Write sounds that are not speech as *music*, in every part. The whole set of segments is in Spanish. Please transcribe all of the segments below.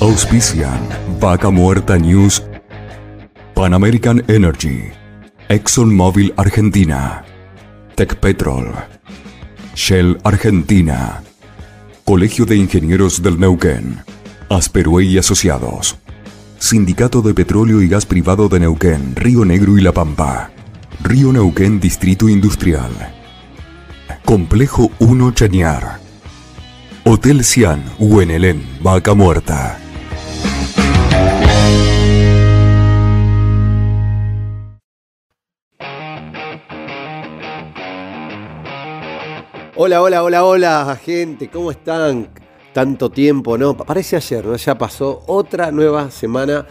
Auspician Vaca Muerta News, Pan American Energy, ExxonMobil Argentina, Tech Petrol, Shell Argentina, Colegio de Ingenieros del Neuquén, Asperue y Asociados, Sindicato de Petróleo y Gas Privado de Neuquén, Río Negro y La Pampa, Río Neuquén Distrito Industrial, Complejo 1 Chañar, Hotel Cian, Huenelén, Vaca Muerta. Hola, hola, hola, hola, gente, ¿cómo están? Tanto tiempo, ¿no? Parece ayer, ¿no? Ya pasó otra nueva semana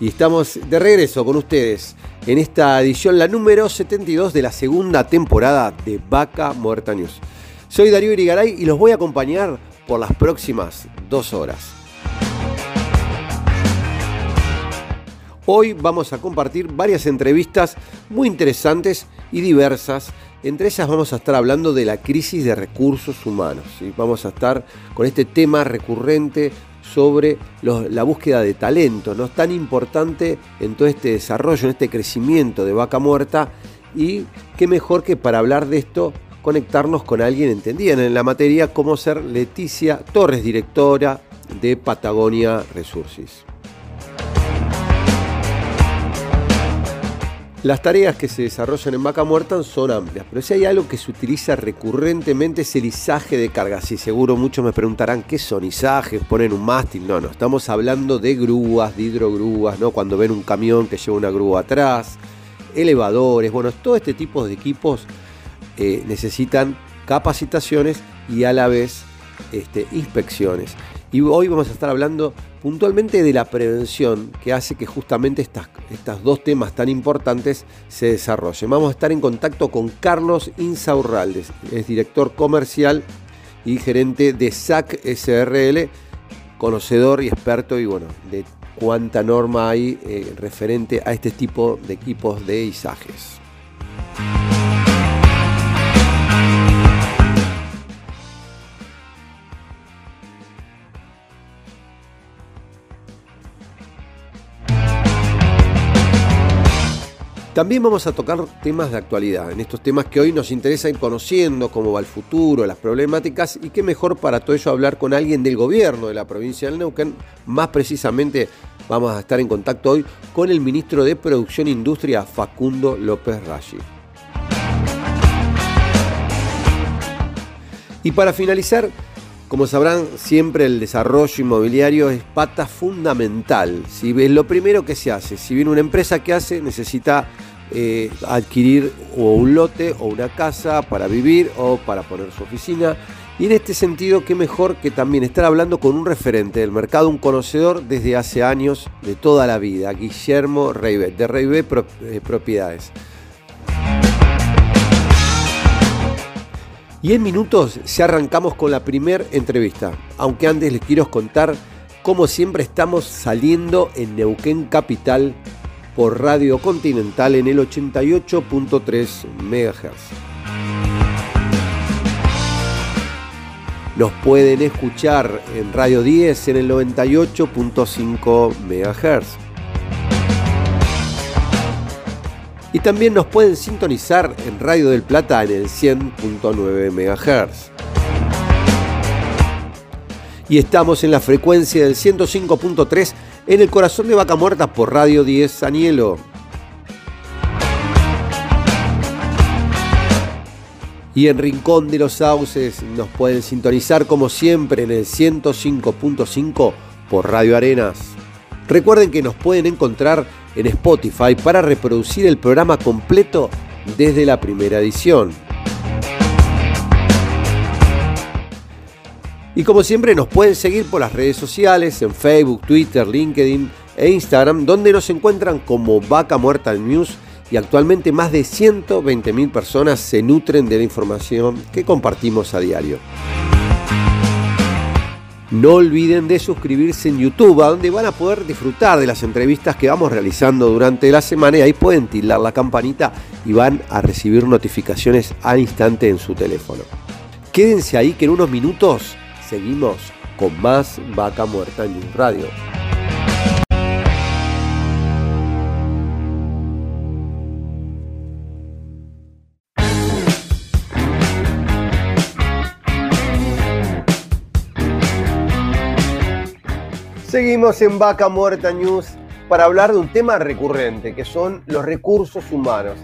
y estamos de regreso con ustedes en esta edición, la número 72 de la segunda temporada de Vaca Muerta News. Soy Darío Irigaray y los voy a acompañar por las próximas dos horas. Hoy vamos a compartir varias entrevistas muy interesantes y diversas entre ellas vamos a estar hablando de la crisis de recursos humanos. Vamos a estar con este tema recurrente sobre la búsqueda de talento, ¿no? Es tan importante en todo este desarrollo, en este crecimiento de vaca muerta. Y qué mejor que para hablar de esto conectarnos con alguien entendida en la materia como ser Leticia Torres, directora de Patagonia Resources. Las tareas que se desarrollan en vaca muerta son amplias, pero si hay algo que se utiliza recurrentemente es el izaje de cargas. Y seguro muchos me preguntarán qué son izajes, ponen un mástil. No, no, estamos hablando de grúas, de hidrogrúas, ¿no? Cuando ven un camión que lleva una grúa atrás, elevadores, bueno, todo este tipo de equipos eh, necesitan capacitaciones y a la vez este, inspecciones. Y hoy vamos a estar hablando puntualmente de la prevención que hace que justamente estas, estos dos temas tan importantes se desarrollen. Vamos a estar en contacto con Carlos Insaurraldes, es director comercial y gerente de SAC SRL, conocedor y experto y bueno, de cuánta norma hay eh, referente a este tipo de equipos de izajes. También vamos a tocar temas de actualidad, en estos temas que hoy nos interesa ir conociendo, cómo va el futuro, las problemáticas, y qué mejor para todo ello hablar con alguien del gobierno de la provincia del Neuquén. Más precisamente vamos a estar en contacto hoy con el ministro de Producción e Industria, Facundo López Rashi. Y para finalizar, como sabrán, siempre el desarrollo inmobiliario es pata fundamental. Si es lo primero que se hace. Si viene una empresa que hace, necesita eh, adquirir o un lote o una casa para vivir o para poner su oficina. Y en este sentido, qué mejor que también estar hablando con un referente del mercado, un conocedor desde hace años de toda la vida, Guillermo Reibet, de Reibet eh, Propiedades. Y en minutos ya arrancamos con la primera entrevista. Aunque antes les quiero contar cómo siempre estamos saliendo en Neuquén Capital por Radio Continental en el 88.3 MHz. Nos pueden escuchar en Radio 10 en el 98.5 MHz. Y también nos pueden sintonizar en Radio del Plata en el 100.9 MHz. Y estamos en la frecuencia del 105.3 en el corazón de Vaca Muerta por Radio 10 Anielo. Y en Rincón de los Sauces nos pueden sintonizar como siempre en el 105.5 por Radio Arenas. Recuerden que nos pueden encontrar en Spotify para reproducir el programa completo desde la primera edición. Y como siempre nos pueden seguir por las redes sociales, en Facebook, Twitter, LinkedIn e Instagram, donde nos encuentran como Vaca Muerta News y actualmente más de 120.000 personas se nutren de la información que compartimos a diario. No olviden de suscribirse en YouTube, a donde van a poder disfrutar de las entrevistas que vamos realizando durante la semana y ahí pueden tildar la campanita y van a recibir notificaciones al instante en su teléfono. Quédense ahí que en unos minutos seguimos con más Vaca Muerta en Radio. Seguimos en Vaca Muerta News para hablar de un tema recurrente, que son los recursos humanos,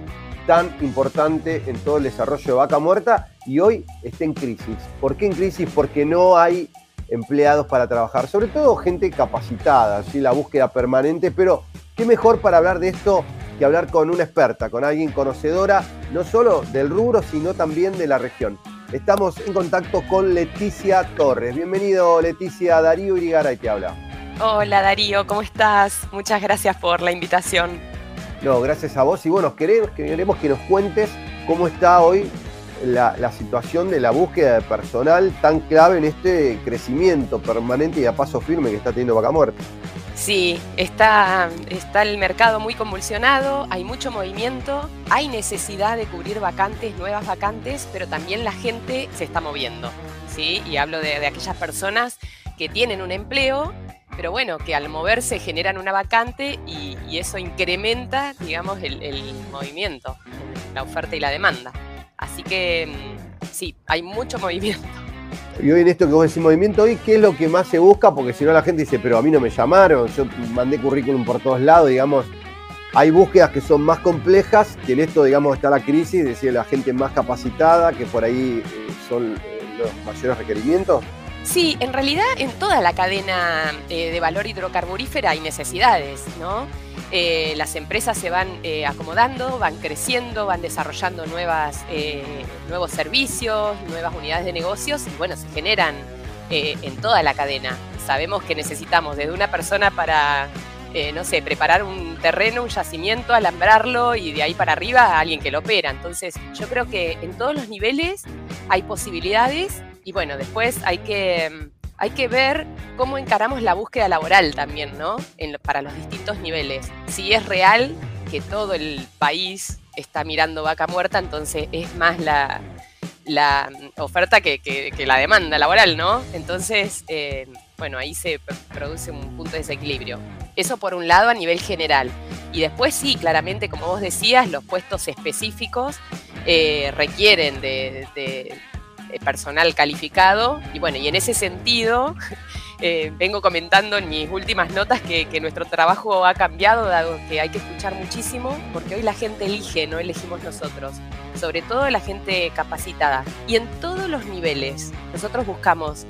tan importante en todo el desarrollo de Vaca Muerta y hoy está en crisis. ¿Por qué en crisis? Porque no hay empleados para trabajar, sobre todo gente capacitada, ¿sí? la búsqueda permanente, pero qué mejor para hablar de esto que hablar con una experta, con alguien conocedora, no solo del rubro, sino también de la región. Estamos en contacto con Leticia Torres. Bienvenido, Leticia. Darío Irigaray te habla. Hola Darío, ¿cómo estás? Muchas gracias por la invitación. No, gracias a vos. Y bueno, queremos, queremos que nos cuentes cómo está hoy la, situación de la búsqueda de personal tan clave en este crecimiento permanente y a paso firme que está teniendo Vaca Muerta. Sí, está, está el mercado muy convulsionado, hay mucho movimiento, hay necesidad de cubrir vacantes, nuevas vacantes, pero también la gente se está moviendo. ¿sí? Y hablo de, de aquellas personas que tienen un empleo pero bueno, que al moverse generan una vacante y, eso incrementa, digamos, el, movimiento, la oferta y la demanda. Así que mm, sí, hay mucho *laughs* movimiento. Y hoy en esto que vos decís movimiento, hoy, ¿qué es lo que más se busca? Porque si no la gente dice, pero a mí no me llamaron, yo mandé currículum por todos lados, digamos, hay búsquedas que son más complejas, que en esto, digamos, está la crisis, es decir, la gente más capacitada, que por ahí eh, son eh, los mayores requerimientos. Sí, en realidad en toda la cadena eh, de valor hidrocarburífera hay necesidades, ¿no? Eh, las empresas se van eh, acomodando, van creciendo, van desarrollando nuevas, nuevos servicios, nuevas unidades de negocios y bueno, se generan en toda la cadena. Sabemos que necesitamos desde una persona para, no sé, preparar un terreno, un yacimiento, alambrarlo y de ahí para arriba a alguien que lo opera. Entonces yo creo que en todos los niveles hay posibilidades y bueno, después hay que, hay que ver cómo encaramos la búsqueda laboral también, ¿no? para los distintos niveles. Si es real que todo el país está mirando vaca muerta, entonces es más la, mm, oferta que, la demanda laboral, ¿no? Entonces, eh, bueno, ahí se produce un punto de desequilibrio. Eso por un lado a nivel general. Y después sí, claramente, como vos decías, los puestos específicos eh, requieren de, personal calificado. Y bueno, y en ese sentido, *laughs* eh, vengo comentando en mis últimas notas que, nuestro trabajo ha cambiado, dado que hay que escuchar muchísimo, porque hoy la gente elige, no elegimos nosotros, sobre todo la gente capacitada. Y en todos los niveles, nosotros buscamos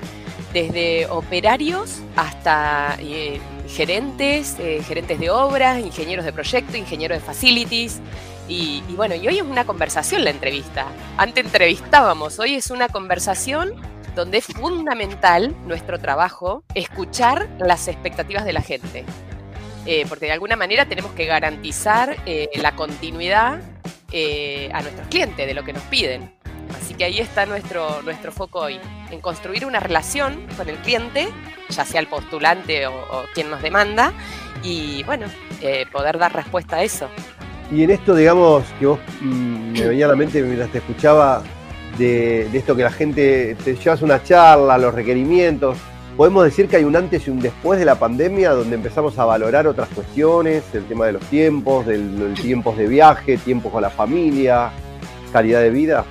desde operarios hasta eh, gerentes, gerentes de obras, ingenieros de proyecto, ingenieros de facilities, y, bueno, y hoy es una conversación la entrevista. Antes entrevistábamos, hoy es una conversación donde es fundamental nuestro trabajo escuchar las expectativas de la gente. Eh, porque de alguna manera tenemos que garantizar eh, la continuidad eh, a nuestros clientes de lo que nos piden. Así que ahí está nuestro, nuestro foco hoy, en construir una relación con el cliente, ya sea el postulante o, o quien nos demanda, y bueno, poder dar respuesta a eso. Y en esto, digamos, que vos mm, me venía a la mente mientras te escuchaba de, esto que la gente te llevas una charla, los requerimientos. Podemos decir que hay un antes y un después de la pandemia donde empezamos a valorar otras cuestiones, el tema de los tiempos, del, tiempos de viaje, tiempos con la familia, calidad de vida.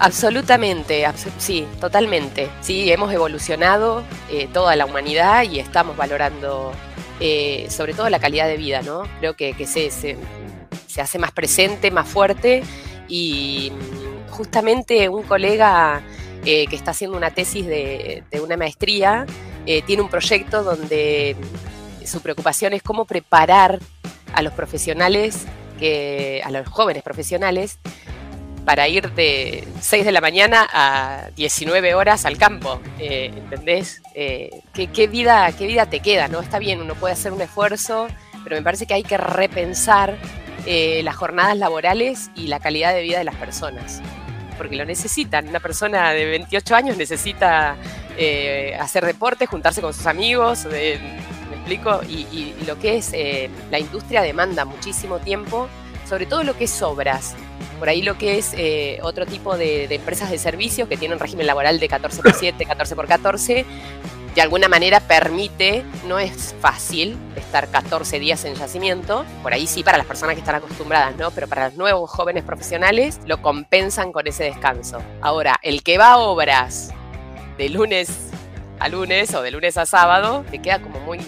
Absolutamente, sí, totalmente. Sí, hemos evolucionado eh, toda la humanidad y estamos valorando eh, sobre todo la calidad de vida, ¿no? Creo que, que se, se hace más presente, más fuerte y justamente un colega eh, que está haciendo una tesis de, una maestría eh, tiene un proyecto donde su preocupación es cómo preparar a los profesionales, a los jóvenes profesionales, para ir de 6 de la mañana a 19 horas al campo, eh, ¿entendés? Eh, ¿qué, vida, ¿Qué vida te queda? ¿no? Está bien, uno puede hacer un esfuerzo, pero me parece que hay que repensar eh, las jornadas laborales y la calidad de vida de las personas, porque lo necesitan. Una persona de 28 años necesita hacer deporte, juntarse con sus amigos, ¿me explico? Y, lo que es la industria demanda muchísimo tiempo, sobre todo lo que es obras por ahí lo que es eh, otro tipo de, empresas de servicios que tienen régimen laboral de 14 por 7, 14 por 14, de alguna manera permite, no es fácil estar 14 días en yacimiento, por ahí sí para las personas que están acostumbradas, ¿no? Pero para los nuevos jóvenes profesionales lo compensan con ese descanso. Ahora, el que va a obras de lunes a lunes o de lunes a sábado, te queda como muy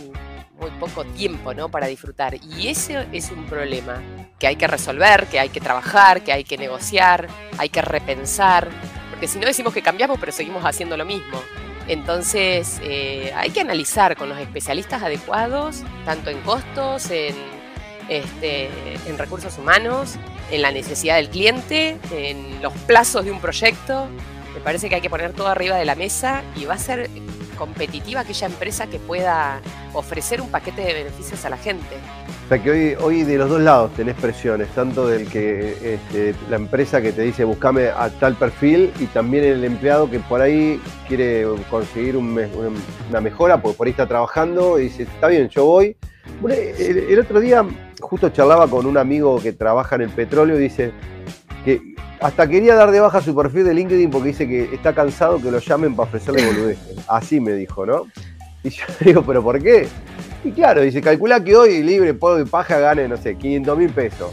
muy poco tiempo ¿no? para disfrutar. Y ese es un problema que hay que resolver, que hay que trabajar, que hay que negociar, hay que repensar, porque si no decimos que cambiamos, pero seguimos haciendo lo mismo. Entonces eh, hay que analizar con los especialistas adecuados, tanto en costos, este, en recursos humanos, en la necesidad del cliente, en los plazos de un proyecto. Me parece que hay que poner todo arriba de la mesa y va a ser competitiva aquella empresa que pueda ofrecer un paquete de beneficios a la gente. O sea que hoy, hoy de los dos lados tenés presiones, tanto del que este, la empresa que te dice buscame a tal perfil y también el empleado que por ahí quiere conseguir una mejora porque por ahí está trabajando y dice, está bien, yo voy. el otro día justo charlaba con un amigo que trabaja en el petróleo y dice hasta quería dar de baja su perfil de LinkedIn porque dice que está cansado que lo llamen para ofrecerle boludeces. Así me dijo, ¿no? Y yo *laughs* digo, ¿pero por qué? Y claro, dice, calcula que hoy libre, polvo y paja gane, no sé, 500 mil pesos.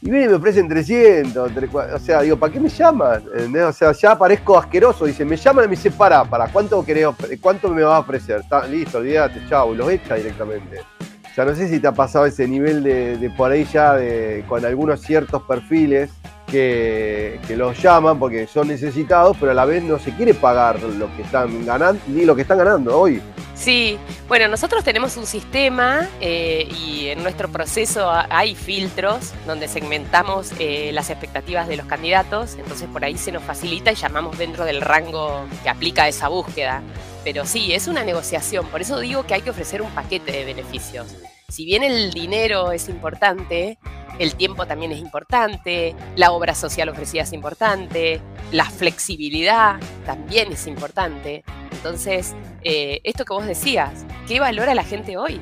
Y viene y me ofrecen 300, o sea, digo, ¿para qué me llaman? O sea, ya parezco asqueroso. Dice, me llaman y me dice, para, para, ¿cuánto querés, cuánto me va a ofrecer? Está, listo, olvídate, chao, y los echa directamente. O sea, no sé si te ha pasado ese nivel de, de por ahí ya de, con algunos ciertos perfiles que, los llaman porque son necesitados, pero a la vez no se quiere pagar lo que están ganando, ni lo que están ganando hoy. Sí, bueno, nosotros tenemos un sistema eh, y en nuestro proceso hay filtros donde segmentamos eh, las expectativas de los candidatos, entonces por ahí se nos facilita y llamamos dentro del rango que aplica esa búsqueda. Pero sí, es una negociación, por eso digo que hay que ofrecer un paquete de beneficios. Si bien el dinero es importante, el tiempo también es importante, la obra social ofrecida es importante, la flexibilidad también es importante. Entonces, eh, esto que vos decías, ¿qué valora la gente hoy?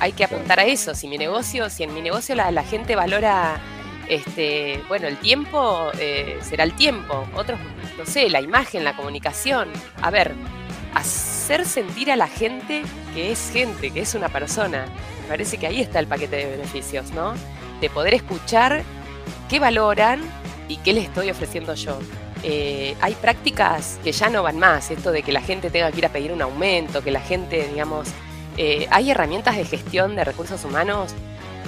Hay que apuntar a eso. Si mi negocio, si en mi negocio la, gente valora este, bueno, el tiempo eh, será el tiempo. Otros, no sé, la imagen, la comunicación. A ver, hacer sentir a la gente que es gente, que es una persona. Me parece que ahí está el paquete de beneficios, ¿no? De poder escuchar qué valoran y qué les estoy ofreciendo yo. Eh, hay prácticas que ya no van más, esto de que la gente tenga que ir a pedir un aumento, que la gente, digamos, eh, hay herramientas de gestión de recursos humanos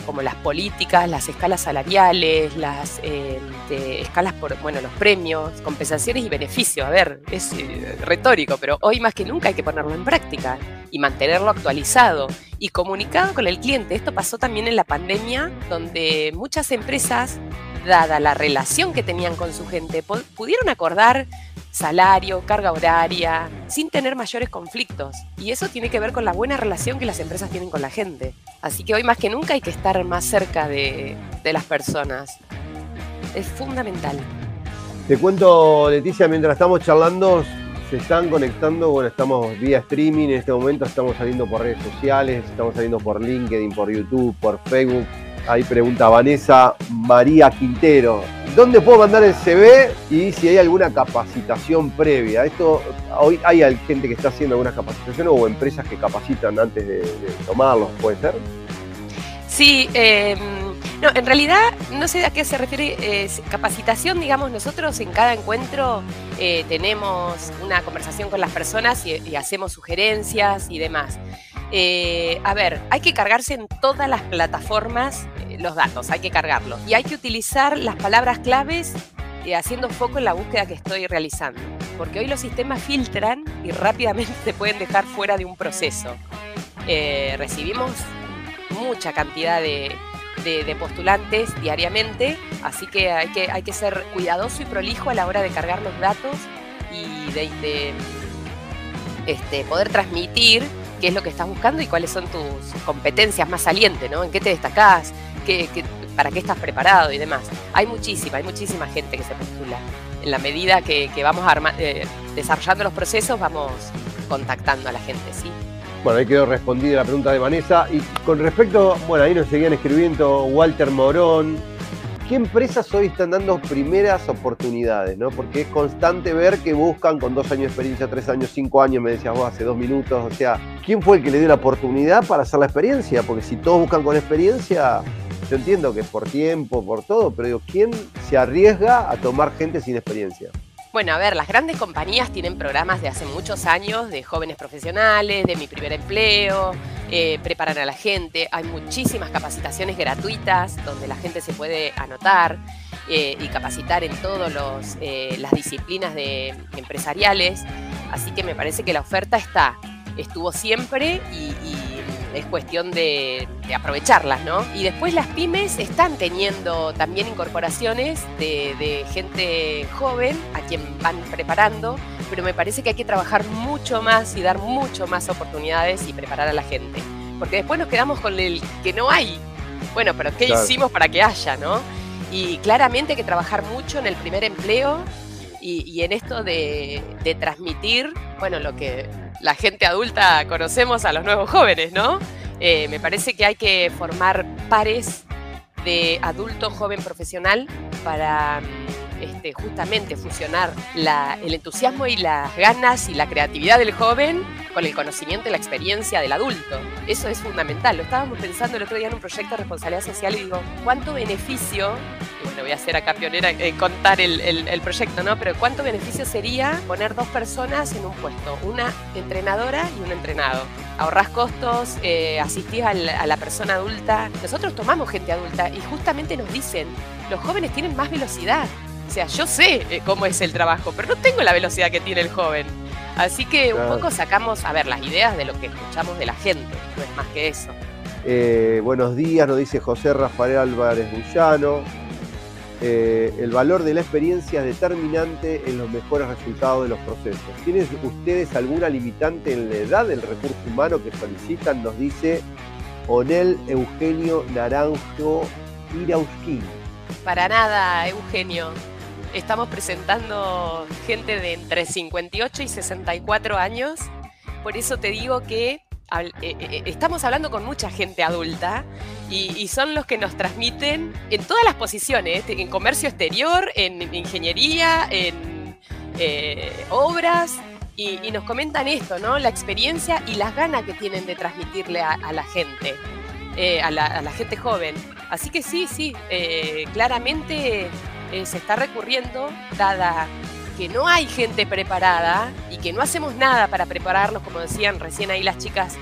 como las políticas, las escalas salariales, las eh, escalas por, bueno, los premios, compensaciones y beneficios. A ver, es retórico, pero hoy más que nunca hay que ponerlo en práctica y mantenerlo actualizado y comunicado con el cliente. Esto pasó también en la pandemia, donde muchas empresas, dada la relación que tenían con su gente, pudieron acordar salario, carga horaria, sin tener mayores conflictos. Y eso tiene que ver con la buena relación que las empresas tienen con la gente. Así que hoy más que nunca hay que estar más cerca de, de las personas. Es fundamental. Te cuento, Leticia, mientras estamos charlando, se están conectando, bueno, estamos vía streaming, en este momento estamos saliendo por redes sociales, estamos saliendo por LinkedIn, por YouTube, por Facebook. Ahí pregunta Vanessa María Quintero, ¿dónde puedo mandar el CV y si hay alguna capacitación previa? Esto, hoy hay gente que está haciendo algunas capacitaciones o empresas que capacitan antes de, tomarlos, ¿puede ser? Sí, eh, no, en realidad no sé a qué se refiere eh, capacitación, digamos, nosotros en cada encuentro eh, tenemos una conversación con las personas y, hacemos sugerencias y demás. Eh, a ver, hay que cargarse en todas las plataformas los datos, hay que cargarlos. Y hay que utilizar las palabras claves haciendo foco en la búsqueda que estoy realizando. Porque hoy los sistemas filtran y rápidamente te pueden dejar fuera de un proceso. recibimos mucha cantidad de, de, postulantes diariamente, así que hay, que hay que ser cuidadoso y prolijo a la hora de cargar los datos y de, este, poder transmitir qué es lo que estás buscando y cuáles son tus competencias más salientes, ¿no? En qué te destacás, qué, para qué estás preparado y demás. Hay muchísima, hay muchísima gente que se postula. En la medida que, vamos eh, desarrollando los procesos, vamos contactando a la gente, ¿sí? Bueno, ahí quedó respondida la pregunta de Vanessa. Y con respecto, bueno, ahí nos seguían escribiendo Walter Morón. ¿Qué empresas hoy están dando primeras oportunidades? ¿no? Porque es constante ver que buscan con dos años de experiencia, tres años, cinco años, me decías vos hace dos minutos. O sea, ¿quién fue el que le dio la oportunidad para hacer la experiencia? Porque si todos buscan con experiencia, yo entiendo que es por tiempo, por todo, pero digo, ¿quién se arriesga a tomar gente sin experiencia? Bueno, a ver, las grandes compañías tienen programas de hace muchos años de jóvenes profesionales, de mi primer empleo, eh, preparan a la gente, hay muchísimas capacitaciones gratuitas donde la gente se puede anotar eh, y capacitar en todas eh, las disciplinas empresariales, así que me parece que la oferta está, estuvo siempre y es cuestión de, aprovecharlas, ¿no? Y después las pymes están teniendo también incorporaciones de, gente joven a quien van preparando, pero me parece que hay que trabajar mucho más y dar mucho más oportunidades y preparar a la gente. Porque después nos quedamos con el que no hay. Bueno, pero ¿qué hicimos para que haya, no? Y claramente hay que trabajar mucho en el primer empleo y, en esto de, transmitir, bueno, lo que la gente adulta conocemos a los nuevos jóvenes, ¿no? Eh, me parece que hay que formar pares de adulto joven profesional para este, justamente fusionar el entusiasmo y las ganas y la creatividad del joven con el conocimiento y la experiencia del adulto. Eso es fundamental. Lo estábamos pensando el otro día en un proyecto de responsabilidad social y digo, ¿cuánto beneficio? Bueno, voy a ser acá pionera contar el, proyecto, ¿no? Pero ¿cuánto beneficio sería poner dos personas en un puesto? Una entrenadora y un entrenado. Ahorrás costos, eh, asistís a la persona adulta. Nosotros tomamos gente adulta y justamente nos dicen, los jóvenes tienen más velocidad. O sea, yo sé eh, cómo es el trabajo, pero no tengo la velocidad que tiene el joven. Así que un poco sacamos, a ver, las ideas de lo que escuchamos de la gente, no es más que eso. Eh, buenos días, nos dice José Rafael Álvarez Bullano. Eh, el valor de la experiencia es determinante en los mejores resultados de los procesos. ¿Tienen ustedes alguna limitante en la edad del recurso humano que solicitan? Nos dice Onel Eugenio Naranjo Irausquín. Para nada, Eugenio estamos presentando gente de entre 58 y 64 años. Por eso te digo que eh, eh, eh, estamos hablando con mucha gente adulta y, son los que nos transmiten en todas las posiciones, en comercio exterior, en ingeniería, en obras, y, nos comentan esto, ¿no? La experiencia y las ganas que tienen de transmitirle a, la gente, a la, gente joven. Así que sí, sí, claramente eh, se está recurriendo, dada que no hay gente preparada y que no hacemos nada para prepararlos, como decían recién ahí las chicas,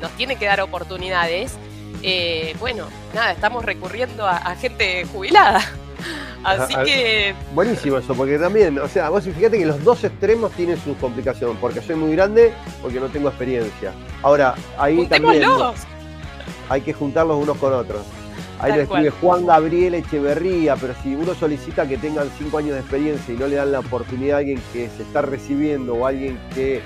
nos tienen que dar oportunidades. Eh, bueno, nada, estamos recurriendo a, gente jubilada. *laughs* Así que. Buenísimo eso, porque también, o sea, vos fíjate que los dos extremos tienen sus complicaciones, porque soy muy grande, porque no tengo experiencia. Ahora, ahí también. Hay que juntarlos unos con otros. Ahí le escribe Juan Gabriel Echeverría, pero si uno solicita que tengan cinco años de experiencia y no le dan la oportunidad a alguien que se está recibiendo o a alguien que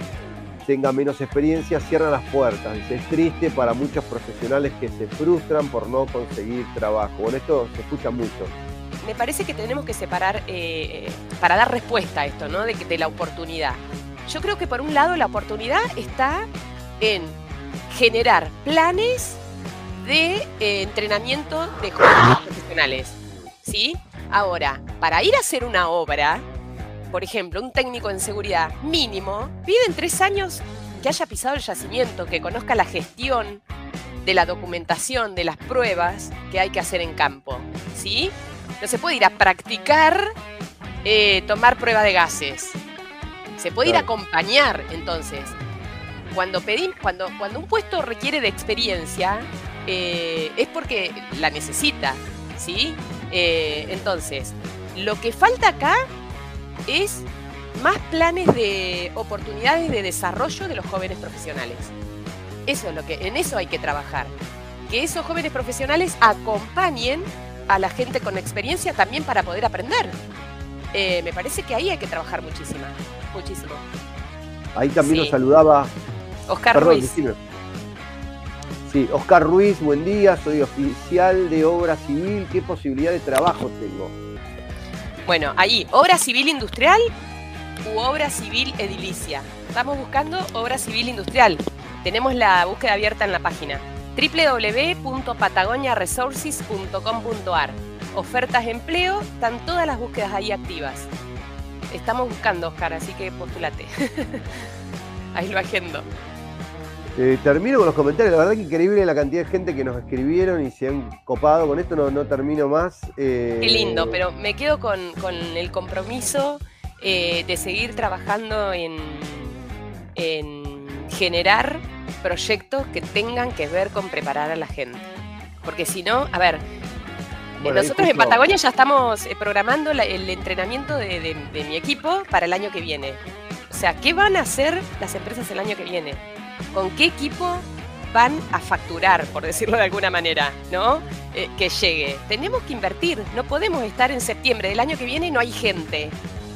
tenga menos experiencia, cierran las puertas. es triste para muchos profesionales que se frustran por no conseguir trabajo. Bueno, esto se escucha mucho. Me parece que tenemos que separar eh, para dar respuesta a esto, ¿no? De, de la oportunidad. Yo creo que por un lado la oportunidad está en generar planes de eh, entrenamiento de jóvenes profesionales. ¿Sí? Ahora, para ir a hacer una obra, por ejemplo, un técnico en seguridad mínimo, piden tres años que haya pisado el yacimiento, que conozca la gestión de la documentación, de las pruebas que hay que hacer en campo. ¿Sí? No se puede ir a practicar eh, tomar prueba de gases. Se puede ir a acompañar, entonces. Cuando, pedimos, cuando, cuando un puesto requiere de experiencia, eh, es porque la necesita, ¿sí? Eh, entonces, lo que falta acá es más planes de oportunidades de desarrollo de los jóvenes profesionales. Eso es lo que, en eso hay que trabajar. que esos jóvenes profesionales acompañen a la gente con experiencia también para poder aprender. Eh, me parece que ahí hay que trabajar muchísimo, muchísimo. Ahí también nos saludaba Oscar Ruiz. Sí, Oscar Ruiz, buen día, soy oficial de obra civil, ¿qué posibilidad de trabajo tengo? Bueno, ahí, obra civil industrial u obra civil edilicia. Estamos buscando obra civil industrial. Tenemos la búsqueda abierta en la página www.patagoniaresources.com.ar. Ofertas de empleo, están todas las búsquedas ahí activas. Estamos buscando, Oscar, así que postulate. *laughs* ahí lo agendo. Eh, termino con los comentarios, la verdad que increíble la cantidad de gente que nos escribieron y se han copado. Con esto no, no termino más. Eh, Qué lindo, pero me quedo con, el compromiso eh, de seguir trabajando en, en generar proyectos que tengan que ver con preparar a la gente. Porque si no, a ver, nosotros en Patagonia ya estamos programando el entrenamiento de, de mi equipo para el año que viene. O sea, ¿qué van a hacer las empresas el año que viene? Con qué equipo van a facturar, por decirlo de alguna manera, ¿no? Eh, que llegue. Tenemos que invertir, no podemos estar en septiembre del año que viene y no hay gente.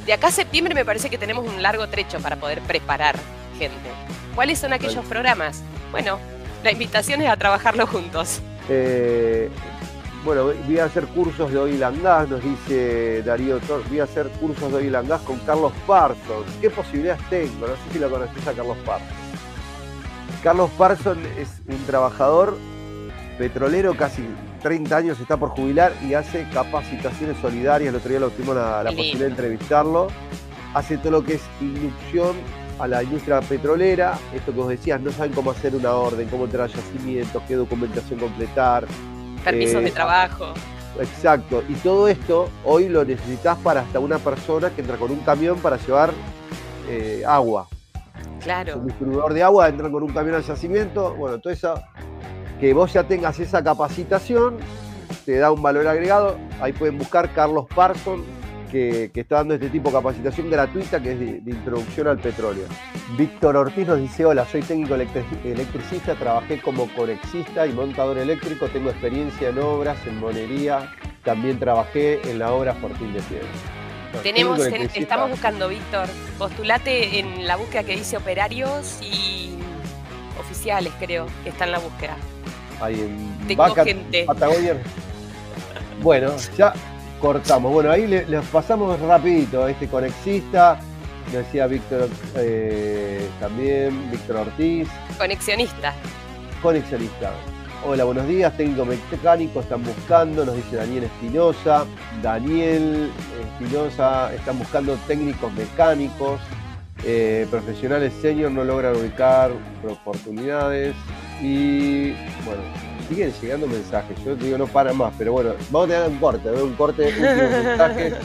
De acá a septiembre me parece que tenemos un largo trecho para poder preparar gente. ¿Cuáles son aquellos programas? Bueno, la invitación es a trabajarlo juntos. Eh, bueno, voy a hacer cursos de oil and gas, nos dice Darío Voy a hacer cursos de oil and gas con Carlos Parsons. ¿Qué posibilidades tengo? No sé si lo conoces a Carlos Parsons. Carlos Parson es un trabajador petrolero, casi 30 años, está por jubilar y hace capacitaciones solidarias. El otro día lo tuvimos la, posibilidad de entrevistarlo. Hace todo lo que es inducción a la industria petrolera. Esto que vos decías, no saben cómo hacer una orden, cómo entrar a yacimientos, qué documentación completar. Permisos de eh, trabajo. Exacto. Y todo esto hoy lo necesitas para hasta una persona que entra con un camión para llevar eh, agua. Claro. un distribuidor de agua, entran con un camión al yacimiento. Bueno, que vos ya tengas esa capacitación, te da un valor agregado. Ahí pueden buscar Carlos Parson, que, está dando este tipo de capacitación gratuita que es de, introducción al petróleo. Víctor Ortiz nos dice, hola, soy técnico electricista, trabajé como conexista y montador eléctrico, tengo experiencia en obras, en monería, también trabajé en la obra Fortín de Piedra. Tenemos, estamos buscando, Víctor, postulate en la búsqueda que dice operarios y oficiales, creo, que está en la búsqueda. Ahí en Tengo gente. Patagonia. Bueno, ya cortamos. Bueno, ahí les le pasamos rapidito a este conexista. decía Víctor eh, también, Víctor Ortiz. Conexionista. Conexionista. Hola, buenos días, técnico mecánico, están buscando, nos dice Daniel Espinosa. Daniel Espinosa, están buscando técnicos mecánicos, eh, profesionales senior no logran ubicar oportunidades y bueno, siguen llegando mensajes. Yo digo no para más, pero bueno, vamos a tener un corte, un corte, últimos mensajes. *laughs*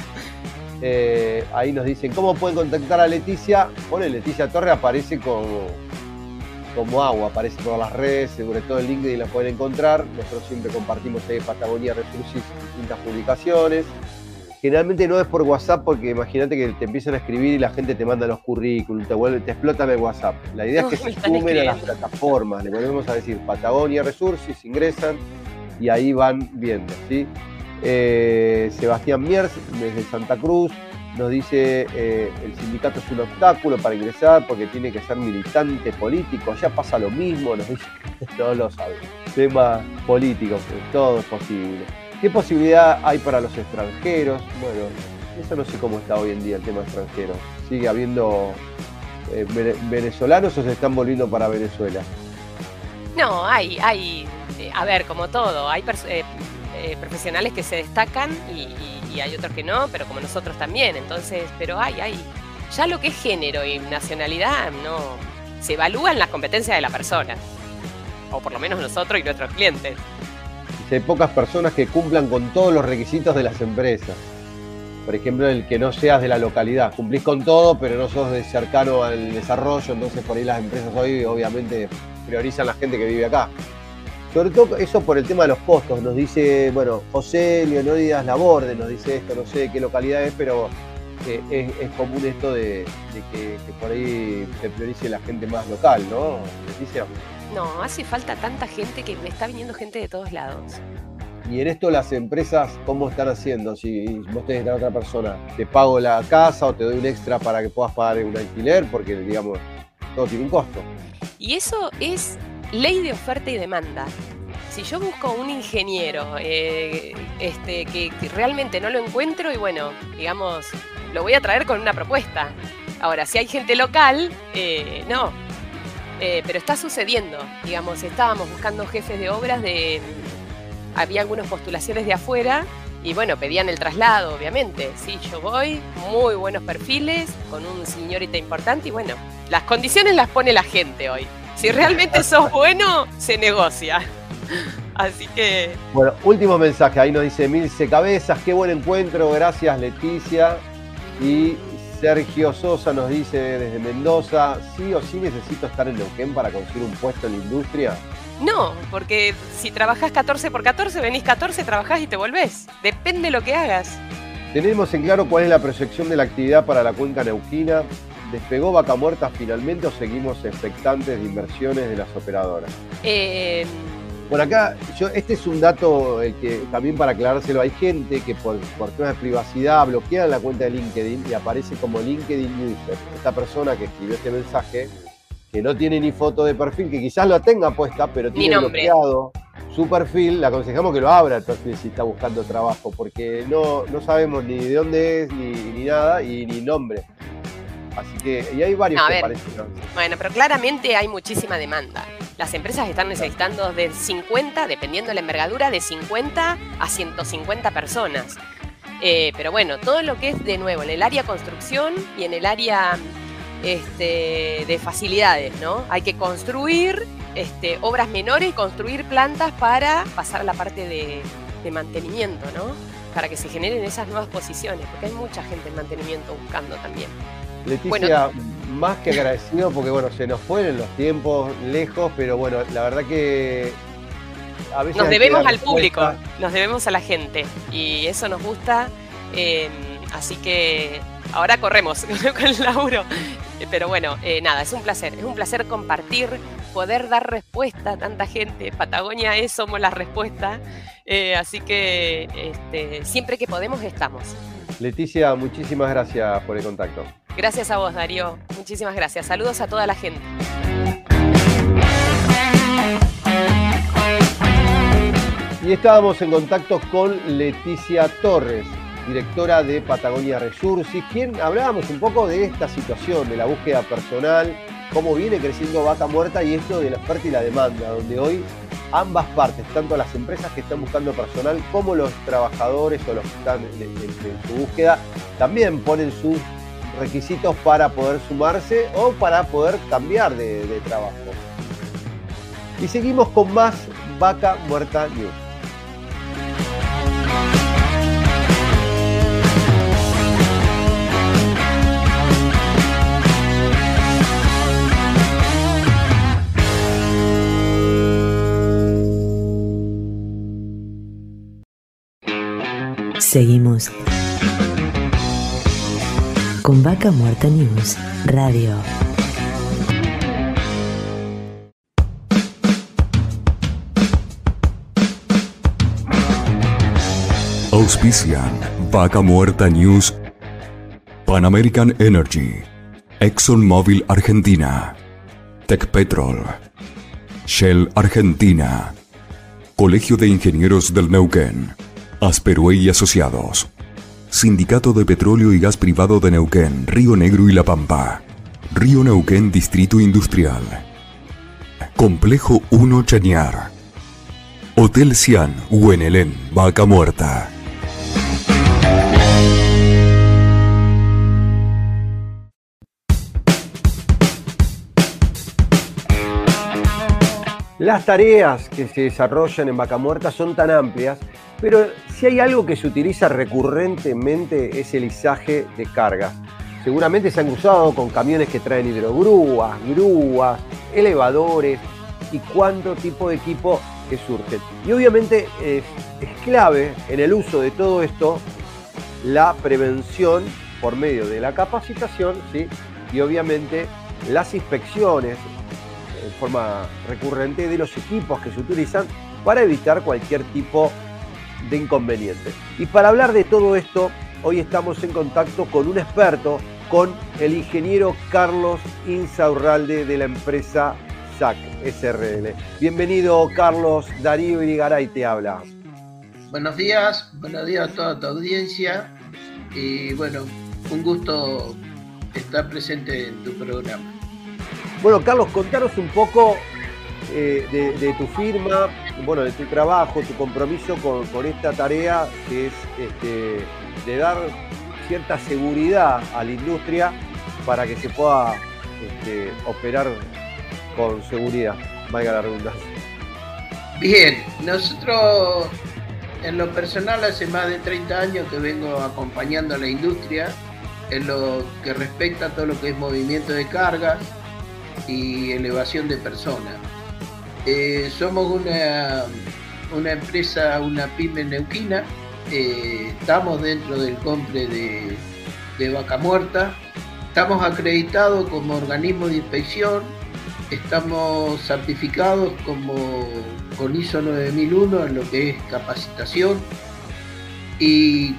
Eh, ahí nos dicen cómo pueden contactar a Leticia. Pone Leticia Torre, aparece como como agua, aparece por las redes, sobre todo en LinkedIn la pueden encontrar. Nosotros siempre compartimos ahí Patagonia Resources distintas publicaciones. Generalmente no es por WhatsApp porque imagínate que te empiezan a escribir y la gente te manda los currículums, te, vuelve, te explotan el WhatsApp. La idea es que *laughs* se sumen a las plataformas, le volvemos a decir Patagonia Resources, ingresan y ahí van viendo. ¿sí? Eh, Sebastián Miers desde Santa Cruz, nos dice eh, el sindicato es un obstáculo para ingresar porque tiene que ser militante político. Ya pasa lo mismo, nos dice, *laughs* no lo sabe. Tema político, pues, todo es posible. ¿Qué posibilidad hay para los extranjeros? Bueno, eso no sé cómo está hoy en día el tema extranjero. ¿Sigue habiendo eh, venezolanos o se están volviendo para Venezuela? No, hay, hay, eh, a ver, como todo, hay profesionales que se destacan y hay otros que no, pero como nosotros también. Entonces, pero hay, hay. Ya lo que es género y nacionalidad no se evalúan las competencias de la persona. O por lo menos nosotros y nuestros clientes. Hay pocas personas que cumplan con todos los requisitos de las empresas. Por ejemplo, el que no seas de la localidad. Cumplís con todo, pero no sos de cercano al desarrollo. Entonces, por ahí las empresas hoy, obviamente, priorizan la gente que vive acá. Sobre todo eso por el tema de los costos. Nos dice, bueno, José Leonoridas Laborde nos dice esto, no sé qué localidad es, pero eh, es, común esto de, que, por ahí se priorice la gente más local, ¿no? No, hace falta tanta gente que me está viniendo gente de todos lados. Y en esto las empresas, ¿cómo están haciendo? Si vos tenés a otra persona, ¿te pago la casa o te doy un extra para que puedas pagar un alquiler? Porque, digamos, todo tiene un costo. Y eso es ley de oferta y demanda. Si yo busco un ingeniero eh, este, que, realmente no lo encuentro y bueno, digamos, lo voy a traer con una propuesta. Ahora, si hay gente local, eh, no. Eh, pero está sucediendo, digamos, estábamos buscando jefes de obras de... Había algunas postulaciones de afuera y bueno, pedían el traslado, obviamente. Sí, yo voy, muy buenos perfiles, con un señorita importante y bueno, las condiciones las pone la gente hoy. Si realmente sos bueno, se negocia. Así que. Bueno, último mensaje. Ahí nos dice Milce Cabezas. Qué buen encuentro. Gracias, Leticia. Y Sergio Sosa nos dice desde Mendoza: ¿Sí o sí necesito estar en Neuquén para conseguir un puesto en la industria? No, porque si trabajás 14 por 14, venís 14, trabajás y te volvés. Depende lo que hagas. Tenemos en claro cuál es la proyección de la actividad para la cuenca neuquina. ¿Despegó Vaca Muerta finalmente o seguimos expectantes de inversiones de las operadoras? Eh, bueno, acá, yo, este es un dato el que también para aclarárselo, hay gente que por, por temas de privacidad bloquea la cuenta de LinkedIn y aparece como LinkedIn User. Esta persona que escribió este mensaje, que no tiene ni foto de perfil, que quizás lo tenga puesta, pero tiene bloqueado su perfil, le aconsejamos que lo abra el perfil si está buscando trabajo, porque no, no sabemos ni de dónde es, ni, ni nada, y ni nombre. Así que, y hay varios que parecen. Bueno, pero claramente hay muchísima demanda. Las empresas están necesitando de 50, dependiendo de la envergadura, de 50 a 150 personas. Eh, pero bueno, todo lo que es de nuevo en el área construcción y en el área este, de facilidades, ¿no? Hay que construir este, obras menores y construir plantas para pasar a la parte de, de mantenimiento, ¿no? Para que se generen esas nuevas posiciones, porque hay mucha gente en mantenimiento buscando también. Leticia, más que agradecido porque bueno, se nos fueron los tiempos lejos, pero bueno, la verdad que a veces nos debemos al público, nos debemos a la gente y eso nos gusta. Em, así que ahora corremos *laughs* con el laburo. Pero bueno, eh, nada, es un placer, es un placer compartir, poder dar respuesta a tanta gente. Patagonia es, somos la respuesta. Eh, así que este, siempre que podemos estamos. Leticia, muchísimas gracias por el contacto. Gracias a vos, Darío. Muchísimas gracias. Saludos a toda la gente. Y estábamos en contacto con Leticia Torres, directora de Patagonia Resursis, quien hablábamos un poco de esta situación, de la búsqueda personal, cómo viene creciendo Vaca Muerta y esto de la oferta y la demanda, donde hoy ambas partes, tanto las empresas que están buscando personal como los trabajadores o los que están en, su búsqueda, también ponen sus requisitos para poder sumarse o para poder cambiar de, trabajo. Y seguimos con más Vaca Muerta News. Seguimos con Vaca Muerta News Radio. Auspician Vaca Muerta News Pan American Energy ExxonMobil Argentina Tech Petrol Shell Argentina Colegio de Ingenieros del Neuquén Asperue y Asociados Sindicato de Petróleo y Gas Privado de Neuquén, Río Negro y La Pampa. Río Neuquén Distrito Industrial. Complejo 1 Chañar. Hotel Cian, Huenelén, Vaca Muerta. Las tareas que se desarrollan en Vaca Muerta son tan amplias pero si hay algo que se utiliza recurrentemente es el izaje de cargas. Seguramente se han usado con camiones que traen hidrogrúas, grúas, elevadores y cuánto tipo de equipo que surgen. Y obviamente es, clave en el uso de todo esto la prevención por medio de la capacitación y obviamente las inspecciones en forma recurrente de los equipos que se utilizan para evitar cualquier tipo de inconveniente. Y para hablar de todo esto, hoy estamos en contacto con un experto, con el ingeniero Carlos Insaurralde de la empresa SAC SRL. Bienvenido Carlos, Darío Irigaray te habla. Buenos días, buenos días a toda tu audiencia y bueno, un gusto estar presente en tu programa. Bueno, Carlos, contanos un poco eh, de, tu firma, bueno, de tu trabajo, tu compromiso con, esta tarea que es este, de dar cierta seguridad a la industria para que se pueda este, operar con seguridad, valga la redundancia. Bien, nosotros en lo personal hace más de 30 años que vengo acompañando a la industria en lo que respecta a todo lo que es movimiento de cargas y elevación de personas. Eh, somos una, una, empresa, una pyme neuquina, eh, estamos dentro del compre de, de Vaca Muerta, estamos acreditados como organismo de inspección, estamos certificados como con ISO 9001 en lo que es capacitación. Y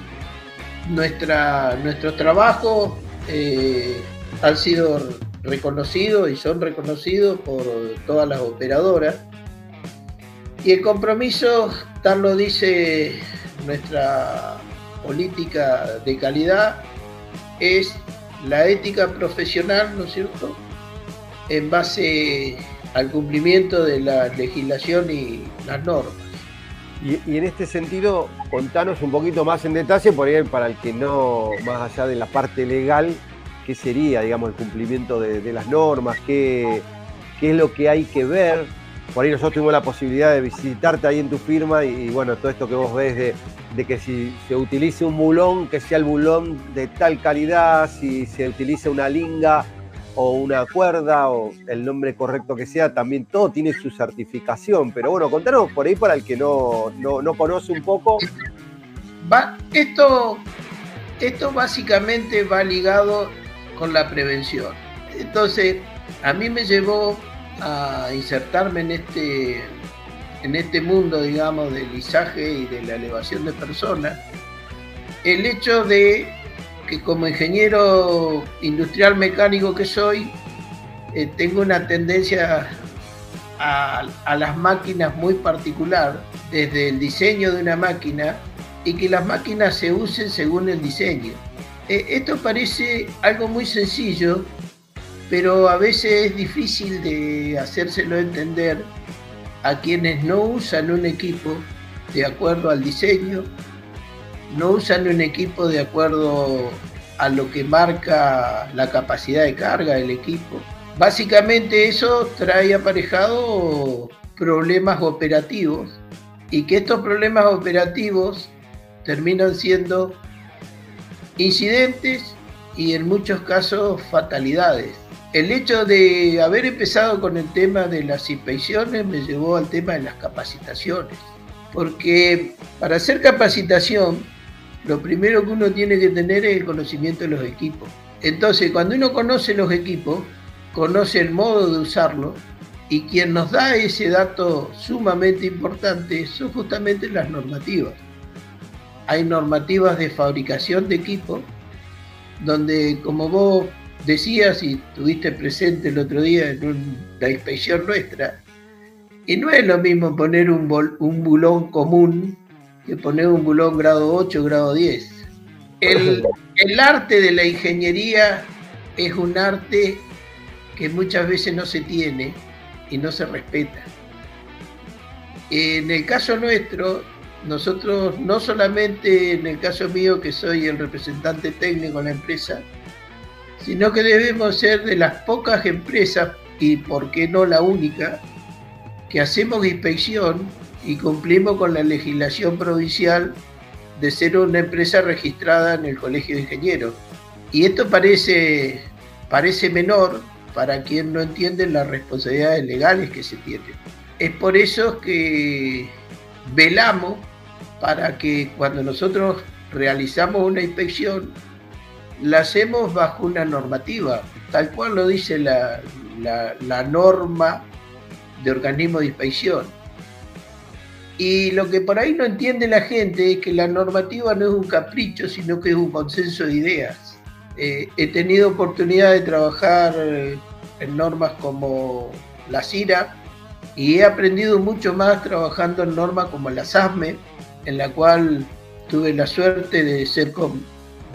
nuestra, nuestros trabajos eh, han sido reconocidos y son reconocidos por todas las operadoras. Y el compromiso, tal lo dice nuestra política de calidad, es la ética profesional, ¿no es cierto?, en base al cumplimiento de la legislación y las normas. Y, en este sentido, contanos un poquito más en detalle, por ahí para el que no, más allá de la parte legal, qué sería, digamos, el cumplimiento de, las normas, qué, qué, es lo que hay que ver. Por ahí nosotros tuvimos la posibilidad de visitarte ahí en tu firma y, bueno, todo esto que vos ves de, de, que si se utilice un bulón, que sea el bulón de tal calidad, si se utiliza una linga, o una cuerda o el nombre correcto que sea, también todo tiene su certificación. Pero bueno, contanos por ahí para el que no, no, conoce un poco. Va, esto, esto básicamente va ligado con la prevención. Entonces, a mí me llevó a insertarme en este, en este mundo, digamos, del lisaje y de la elevación de personas, el hecho de que como ingeniero industrial mecánico que soy, eh, tengo una tendencia a, las máquinas muy particular, desde el diseño de una máquina y que las máquinas se usen según el diseño. Eh, esto parece algo muy sencillo, pero a veces es difícil de hacérselo entender a quienes no usan un equipo de acuerdo al diseño no usan un equipo de acuerdo a lo que marca la capacidad de carga del equipo. Básicamente eso trae aparejado problemas operativos y que estos problemas operativos terminan siendo incidentes y en muchos casos fatalidades. El hecho de haber empezado con el tema de las inspecciones me llevó al tema de las capacitaciones, porque para hacer capacitación lo primero que uno tiene que tener es el conocimiento de los equipos. Entonces, cuando uno conoce los equipos, conoce el modo de usarlo y quien nos da ese dato sumamente importante son justamente las normativas. Hay normativas de fabricación de equipos donde, como vos decías y tuviste presente el otro día en la inspección nuestra, y no es lo mismo poner un, un bulón común que poner un bulón grado 8, grado 10. El, *laughs* el arte de la ingeniería es un arte que muchas veces no se tiene y no se respeta. En el caso nuestro, nosotros no solamente en el caso mío que soy el representante técnico de la empresa, sino que debemos ser de las pocas empresas, y por qué no la única, que hacemos inspección y cumplimos con la legislación provincial de ser una empresa registrada en el Colegio de Ingenieros. Y esto parece, parece menor para quien no entiende las responsabilidades legales que se tienen. Es por eso que velamos para que cuando nosotros realizamos una inspección la hacemos bajo una normativa, tal cual lo dice la, la norma de organismo de inspección. Y lo que por ahí no entiende la gente es que la normativa no es un capricho, sino que es un consenso de ideas. Eh, he tenido oportunidad de trabajar eh, en normas como la CIRA y he aprendido mucho más trabajando en normas como la SASME, en la cual tuve la suerte de ser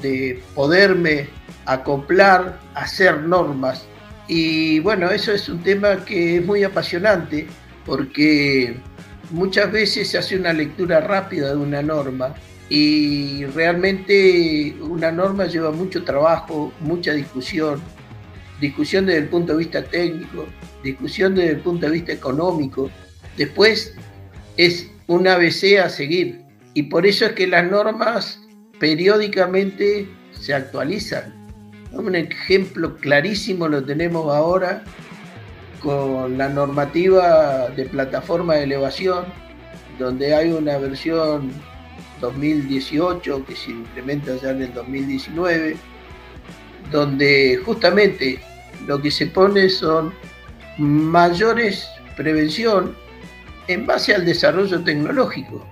de poderme acoplar, hacer normas. Y bueno, eso es un tema que es muy apasionante porque muchas veces se hace una lectura rápida de una norma y realmente una norma lleva mucho trabajo, mucha discusión, discusión desde el punto de vista técnico, discusión desde el punto de vista económico. Después es un ABC a seguir y por eso es que las normas periódicamente se actualizan. Un ejemplo clarísimo lo tenemos ahora con la normativa de plataforma de elevación, donde hay una versión 2018 que se implementa ya en el 2019, donde justamente lo que se pone son mayores prevención en base al desarrollo tecnológico.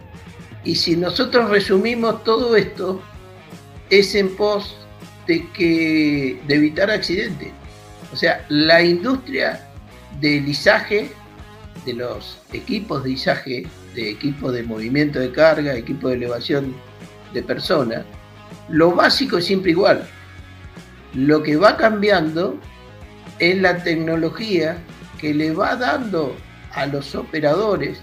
Y si nosotros resumimos todo esto, es en pos de que de evitar accidentes. O sea, la industria del izaje, de los equipos de izaje, de equipos de movimiento de carga, equipos de elevación de personas, lo básico es siempre igual. Lo que va cambiando es la tecnología que le va dando a los operadores,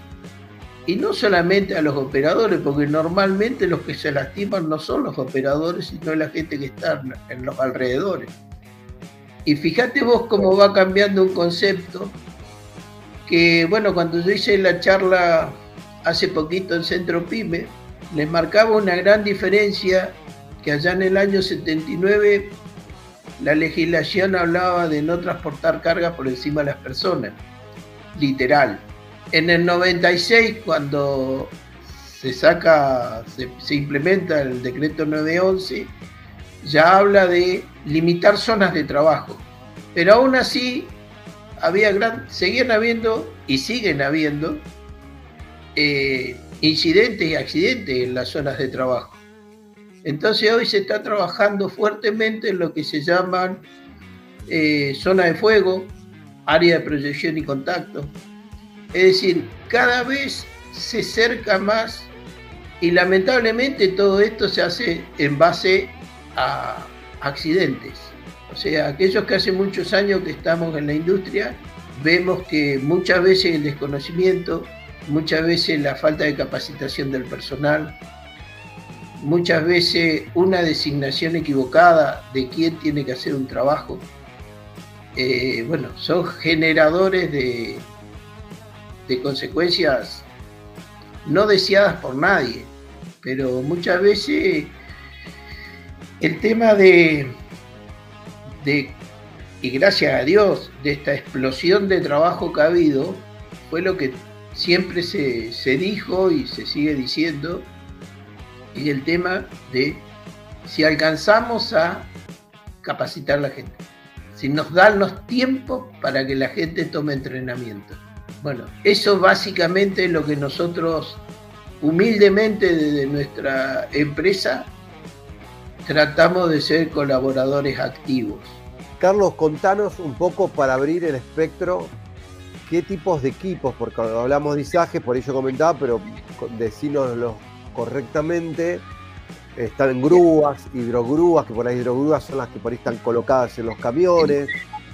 y no solamente a los operadores, porque normalmente los que se lastiman no son los operadores, sino la gente que está en los alrededores. Y fíjate vos cómo va cambiando un concepto que, bueno, cuando yo hice la charla hace poquito en Centro Pyme, les marcaba una gran diferencia que allá en el año 79 la legislación hablaba de no transportar carga por encima de las personas, literal. En el 96, cuando se saca, se, implementa el decreto 911, ya habla de limitar zonas de trabajo. Pero aún así, había seguían habiendo y siguen habiendo eh, incidentes y accidentes en las zonas de trabajo. Entonces hoy se está trabajando fuertemente en lo que se llaman eh, zona de fuego, área de proyección y contacto. Es decir, cada vez se cerca más y lamentablemente todo esto se hace en base a accidentes. O sea, aquellos que hace muchos años que estamos en la industria, vemos que muchas veces el desconocimiento, muchas veces la falta de capacitación del personal, muchas veces una designación equivocada de quién tiene que hacer un trabajo, eh, bueno, son generadores de, de consecuencias no deseadas por nadie, pero muchas veces el tema de, y gracias a Dios, de esta explosión de trabajo que ha habido, fue lo que siempre se, se dijo y se sigue diciendo, y el tema de si alcanzamos a capacitar la gente, si nos dan los tiempos para que la gente tome entrenamiento. Bueno, eso básicamente es lo que nosotros humildemente desde nuestra empresa tratamos de ser colaboradores activos. Carlos, contanos un poco para abrir el espectro qué tipos de equipos, porque hablamos de izaje, por ello comentaba, pero decínoslo correctamente. Están en grúas, hidrogrúas, que por ahí hidrogrúas son las que por ahí están colocadas en los camiones,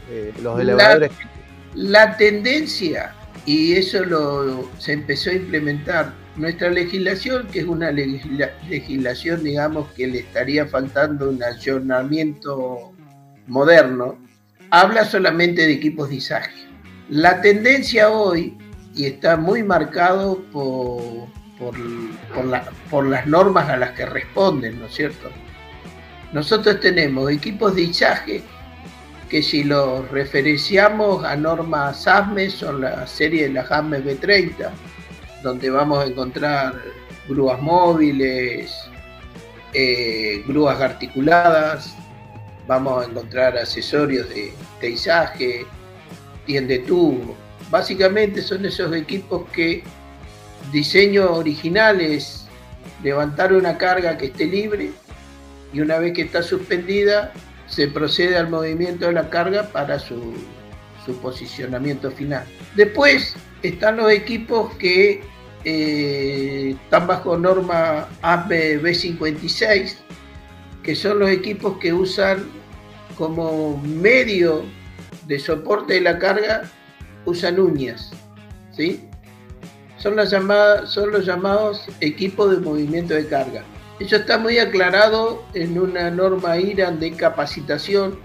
eh, los elevadores. La, la tendencia, y eso lo, se empezó a implementar nuestra legislación, que es una legislación, digamos, que le estaría faltando un ayornamiento moderno, habla solamente de equipos de izaje. La tendencia hoy, y está muy marcado por, por, las normas a las que responden, ¿no es cierto? Nosotros tenemos equipos de izaje que si los referenciamos a normas ASME, son la serie de las ASME B30, donde vamos a encontrar grúas móviles, eh, grúas articuladas, vamos a encontrar accesorios de teizaje, tiende tubo. Básicamente son esos equipos que diseño original es levantar una carga que esté libre y una vez que está suspendida se procede al movimiento de la carga para su, posicionamiento final. Después están los equipos que eh, están bajo norma APE B56, que son los equipos que usan como medio de soporte de la carga, usan uñas. ¿sí? Son, las llamadas, son los llamados equipos de movimiento de carga. Eso está muy aclarado en una norma IRAN de capacitación,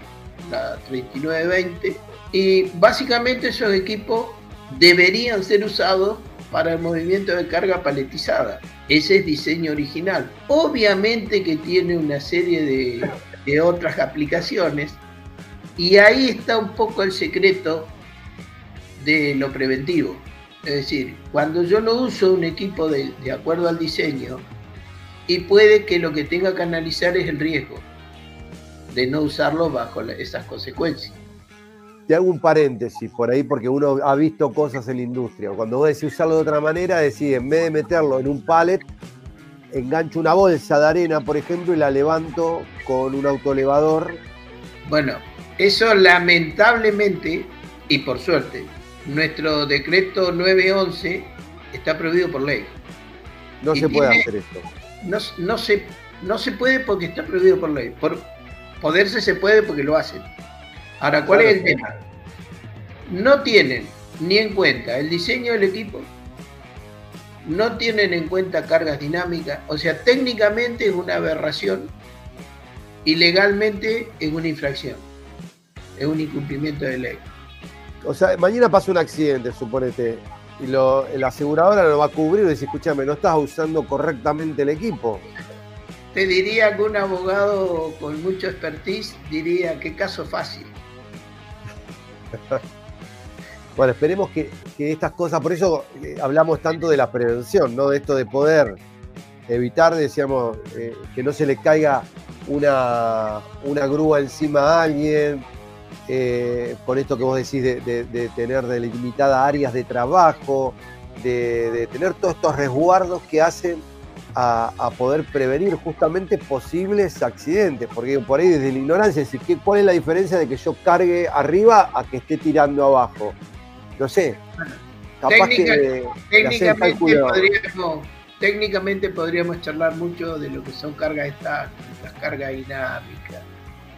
la 3920, y básicamente esos equipos deberían ser usados para el movimiento de carga paletizada. Ese es diseño original. Obviamente que tiene una serie de, de otras aplicaciones y ahí está un poco el secreto de lo preventivo. Es decir, cuando yo no uso un equipo de, de acuerdo al diseño, y puede que lo que tenga que analizar es el riesgo de no usarlo bajo esas consecuencias. Te hago un paréntesis por ahí porque uno ha visto cosas en la industria. Cuando vos decís usarlo de otra manera, decís, en vez de meterlo en un pallet, engancho una bolsa de arena, por ejemplo, y la levanto con un autolevador. Bueno, eso lamentablemente, y por suerte, nuestro decreto 911 está prohibido por ley. No se puede hacer esto. No, no, se, no se puede porque está prohibido por ley. Por poderse se puede porque lo hacen. Ahora, ¿cuál es el tema? No tienen ni en cuenta el diseño del equipo, no tienen en cuenta cargas dinámicas, o sea, técnicamente es una aberración y legalmente es una infracción, es un incumplimiento de ley. O sea, mañana pasa un accidente, suponete, y lo, la aseguradora lo va a cubrir y dice, escúchame, no estás usando correctamente el equipo. Te diría que un abogado con mucho expertise diría, qué caso fácil. *laughs* bueno, esperemos que, estas cosas, por eso eh, hablamos tanto de la prevención, ¿no? De esto de poder evitar, decíamos, eh, que no se le caiga una, una grúa encima a alguien, eh, por esto que vos decís de, tener delimitada áreas de trabajo, de, tener todos estos resguardos que hacen a, poder prevenir justamente posibles accidentes, porque por ahí desde la ignorancia, decir, ¿cuál es la diferencia de que yo cargue arriba a que esté tirando abajo? No sé. Capaz que técnicamente, podríamos, técnicamente podríamos charlar mucho de lo que son cargas estáticas, cargas dinámicas,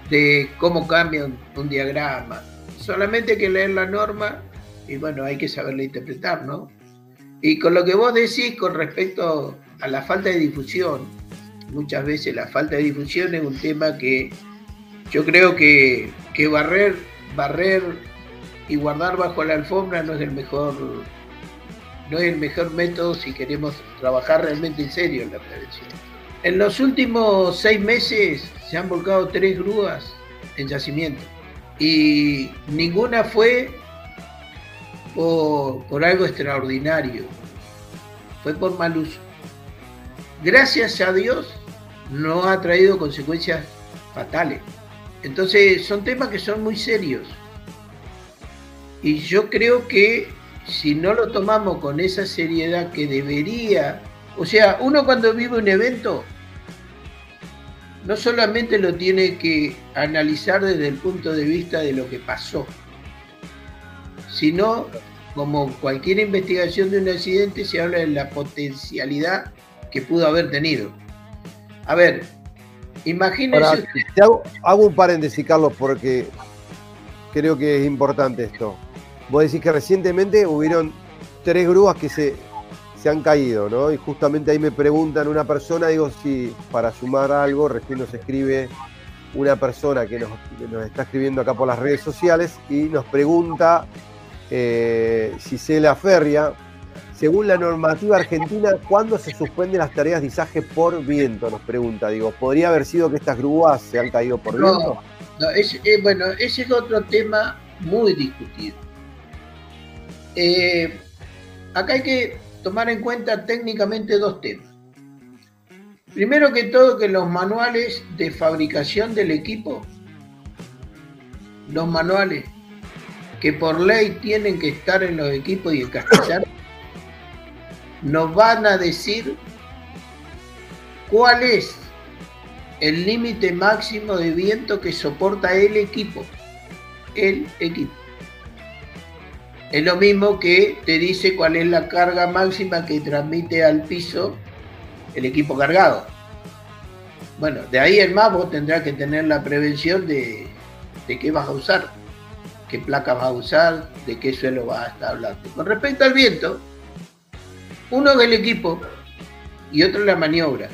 de cómo cambia un, diagrama. Solamente hay que leer la norma y bueno, hay que saberla interpretar, ¿no? Y con lo que vos decís con respecto a la falta de difusión. Muchas veces la falta de difusión es un tema que yo creo que, barrer, barrer y guardar bajo la alfombra no es el mejor no es el mejor método si queremos trabajar realmente en serio en la prevención. En los últimos seis meses se han volcado tres grúas en yacimiento y ninguna fue por algo extraordinario, fue por mal uso gracias a Dios, no ha traído consecuencias fatales. Entonces son temas que son muy serios. Y yo creo que si no lo tomamos con esa seriedad que debería, o sea, uno cuando vive un evento, no solamente lo tiene que analizar desde el punto de vista de lo que pasó, sino como cualquier investigación de un accidente se habla de la potencialidad que pudo haber tenido. A ver, imagínense. hago, un paréntesis, Carlos, porque creo que es importante esto. Vos decís que recientemente hubieron tres grúas que se, se han caído, ¿no? Y justamente ahí me preguntan una persona, digo, si para sumar algo, recién nos escribe una persona que nos, está escribiendo acá por las redes sociales y nos pregunta eh, si se la feria según la normativa argentina, ¿cuándo se suspenden las tareas de izaje por viento? Nos pregunta. Digo, ¿podría haber sido que estas grúas se han caído por viento? No, eh, bueno, ese es otro tema muy discutido. Eh, acá hay que tomar en cuenta técnicamente dos temas. Primero que todo, que los manuales de fabricación del equipo los manuales que por ley tienen que estar en los equipos y en castellano, nos van a decir cuál es el límite máximo de viento que soporta el equipo. El equipo. Es lo mismo que te dice cuál es la carga máxima que transmite al piso el equipo cargado. Bueno, de ahí en más vos tendrás que tener la prevención de, de qué vas a usar, qué placa vas a usar, de qué suelo vas a estar hablando. Con respecto al viento, uno es el equipo y otro es la maniobra.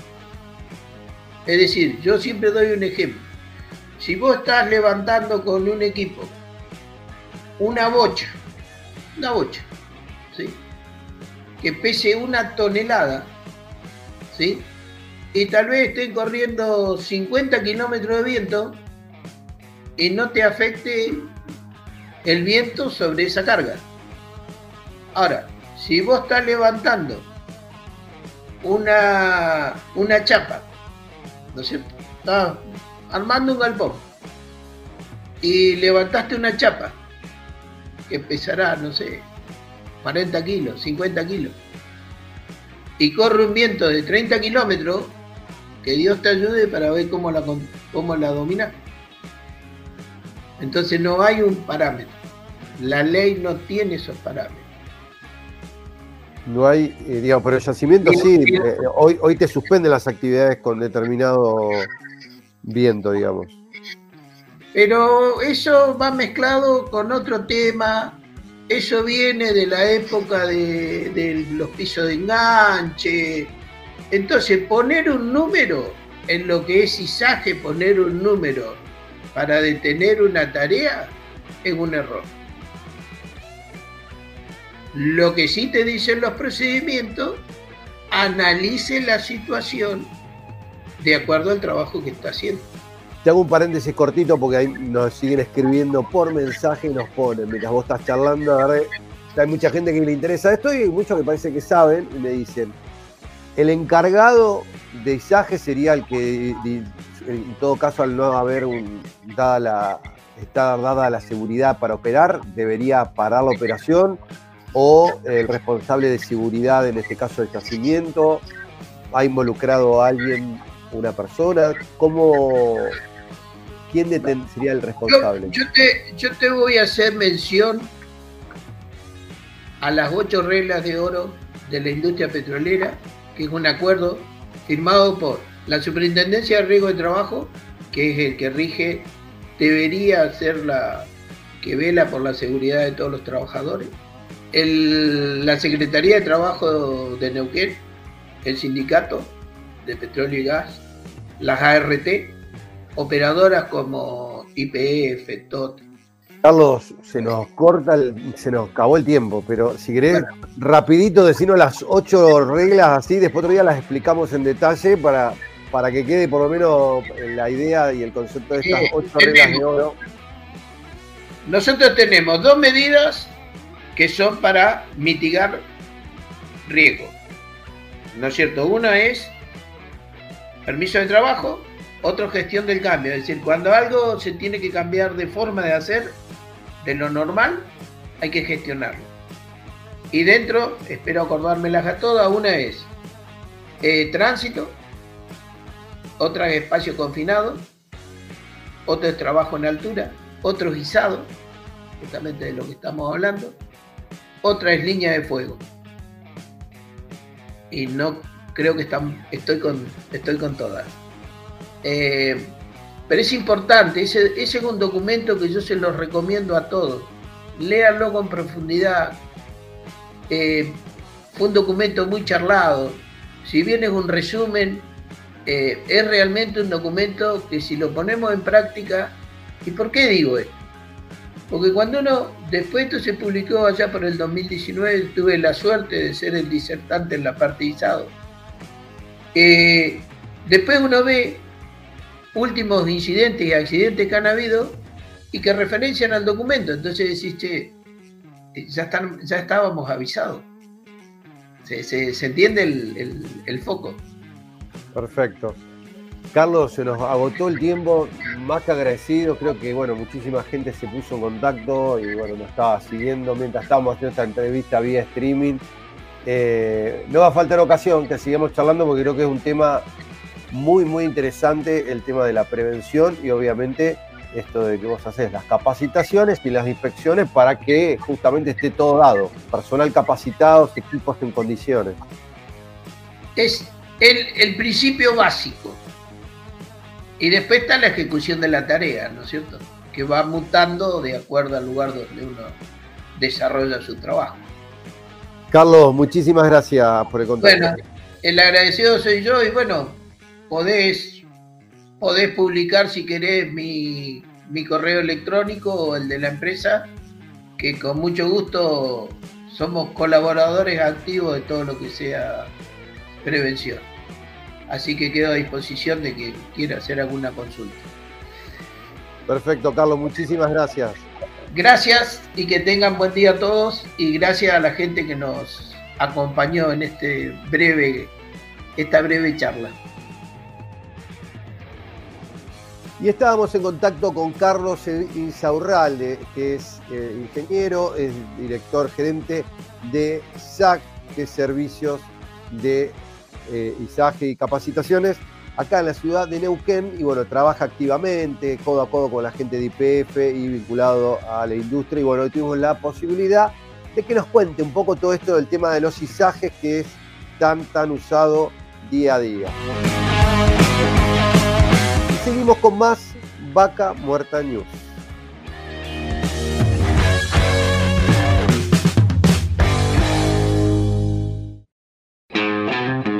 Es decir, yo siempre doy un ejemplo. Si vos estás levantando con un equipo una bocha, una bocha, ¿sí? que pese una tonelada, ¿sí? y tal vez estén corriendo 50 kilómetros de viento y no te afecte el viento sobre esa carga. Ahora, si vos estás levantando una, una chapa, ¿no es cierto? Estás armando un galpón y levantaste una chapa que pesará, no sé, 40 kilos, 50 kilos, y corre un viento de 30 kilómetros, que Dios te ayude para ver cómo la, cómo la domina. Entonces no hay un parámetro. La ley no tiene esos parámetros. No hay, eh, digamos, pero el yacimiento sí, eh, hoy, hoy te suspenden las actividades con determinado viento, digamos. Pero eso va mezclado con otro tema, eso viene de la época de, los pisos de enganche, entonces, poner un número en lo que es izaje, poner un número para detener una tarea es un error. Lo que sí te dicen los procedimientos, analice la situación de acuerdo al trabajo que está haciendo. Te hago un paréntesis cortito porque ahí nos siguen escribiendo por mensaje y nos ponen, mientras vos estás charlando, hay mucha gente que le interesa esto y muchos que parece que saben y me dicen, el encargado de izaje sería el que, en todo caso, al no haber un, dada la, estar dada la seguridad para operar, debería parar la operación o el responsable de seguridad, en este caso de yacimiento, ha involucrado a alguien, una persona, ¿cómo, quién sería el responsable? Yo, te, yo te voy a hacer mención a las ocho reglas de oro de la industria petrolera que es un acuerdo firmado por la Superintendencia de Riesgo de Trabajo, que es el que rige, debería ser la que vela por la seguridad de todos los trabajadores, la Secretaría de Trabajo de Neuquén, el Sindicato de Petróleo y Gas, las ART, operadoras como IPF, TOT, Carlos, se nos corta, se nos acabó el tiempo, pero si querés, rapidito decirnos las ocho reglas así, después otro día las explicamos en detalle para, para que quede por lo menos la idea y el concepto de estas ocho reglas de oro. Nosotros tenemos dos medidas que son para mitigar riesgo. ¿No es cierto? Una es permiso de trabajo, otro gestión del cambio. Es decir, cuando algo se tiene que cambiar de forma de hacer, de lo normal, hay que gestionarlo. Y dentro, espero acordármelas a todas, una es eh, tránsito, otra es espacio confinado, otra es trabajo en altura, otro es guisado, justamente de lo que estamos hablando, otra es línea de fuego. Y no creo que están, estoy, con, estoy con todas. Eh, pero es importante, ese, es un documento que yo se lo recomiendo a todos. Léanlo con profundidad. Eh, fue un documento muy charlado. Si bien es un resumen, eh, es realmente un documento que si lo ponemos en práctica, ¿y por qué digo esto? Porque cuando uno, después esto se publicó allá por el 2019, tuve la suerte de ser el disertante en la parte eh, después uno ve últimos incidentes y accidentes que han habido y que referencian al documento. Entonces decís, che, eh, ya, están, ya estábamos avisados. Se, entiende el, foco. Perfecto. Carlos, se nos agotó el tiempo, más que agradecido, creo que bueno, muchísima gente se puso en contacto y bueno, nos estaba siguiendo mientras estábamos haciendo esta entrevista vía streaming. Eh, no va a faltar ocasión que sigamos charlando porque creo que es un tema muy, muy interesante, el tema de la prevención y obviamente esto de que vos haces las capacitaciones y las inspecciones para que justamente esté todo dado, personal capacitado, equipos en condiciones. Es el, el principio básico. Y después está la ejecución de la tarea, ¿no es cierto? Que va mutando de acuerdo al lugar donde uno desarrolla su trabajo. Carlos, muchísimas gracias por el contacto. Bueno, el agradecido soy yo y bueno, podés, podés publicar si querés mi, mi correo electrónico o el de la empresa, que con mucho gusto somos colaboradores activos de todo lo que sea prevención. Así que quedo a disposición de que quiera hacer alguna consulta. Perfecto, Carlos, muchísimas gracias. Gracias y que tengan buen día a todos y gracias a la gente que nos acompañó en este breve, esta breve charla. Y estábamos en contacto con Carlos Insaurralde, que es eh, ingeniero, es director gerente de SAC, que es Servicios de eh, ISAGE y Capacitaciones, acá en la ciudad de Neuquén, y bueno, trabaja activamente, codo a codo con la gente de IPF y vinculado a la industria, y bueno, hoy tuvimos la posibilidad de que nos cuente un poco todo esto del tema de los ISAGES, que es tan, tan usado día a día. Seguimos con más Vaca Muerta News.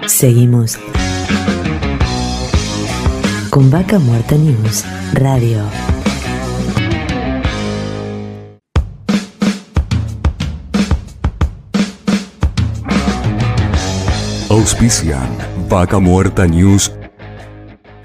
Seguimos con Vaca Muerta News Radio. Auspician Vaca Muerta News,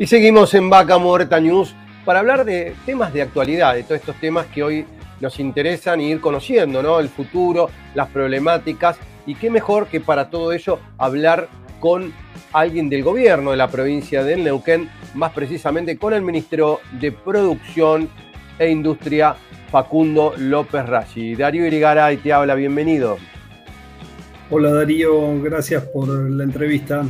Y seguimos en Vaca Muerta News para hablar de temas de actualidad, de todos estos temas que hoy nos interesan y ir conociendo, ¿no? El futuro, las problemáticas y qué mejor que para todo ello hablar con alguien del gobierno de la provincia de Neuquén, más precisamente con el ministro de Producción e Industria, Facundo López Rashi. Darío Irigaray te habla, bienvenido. Hola Darío, gracias por la entrevista.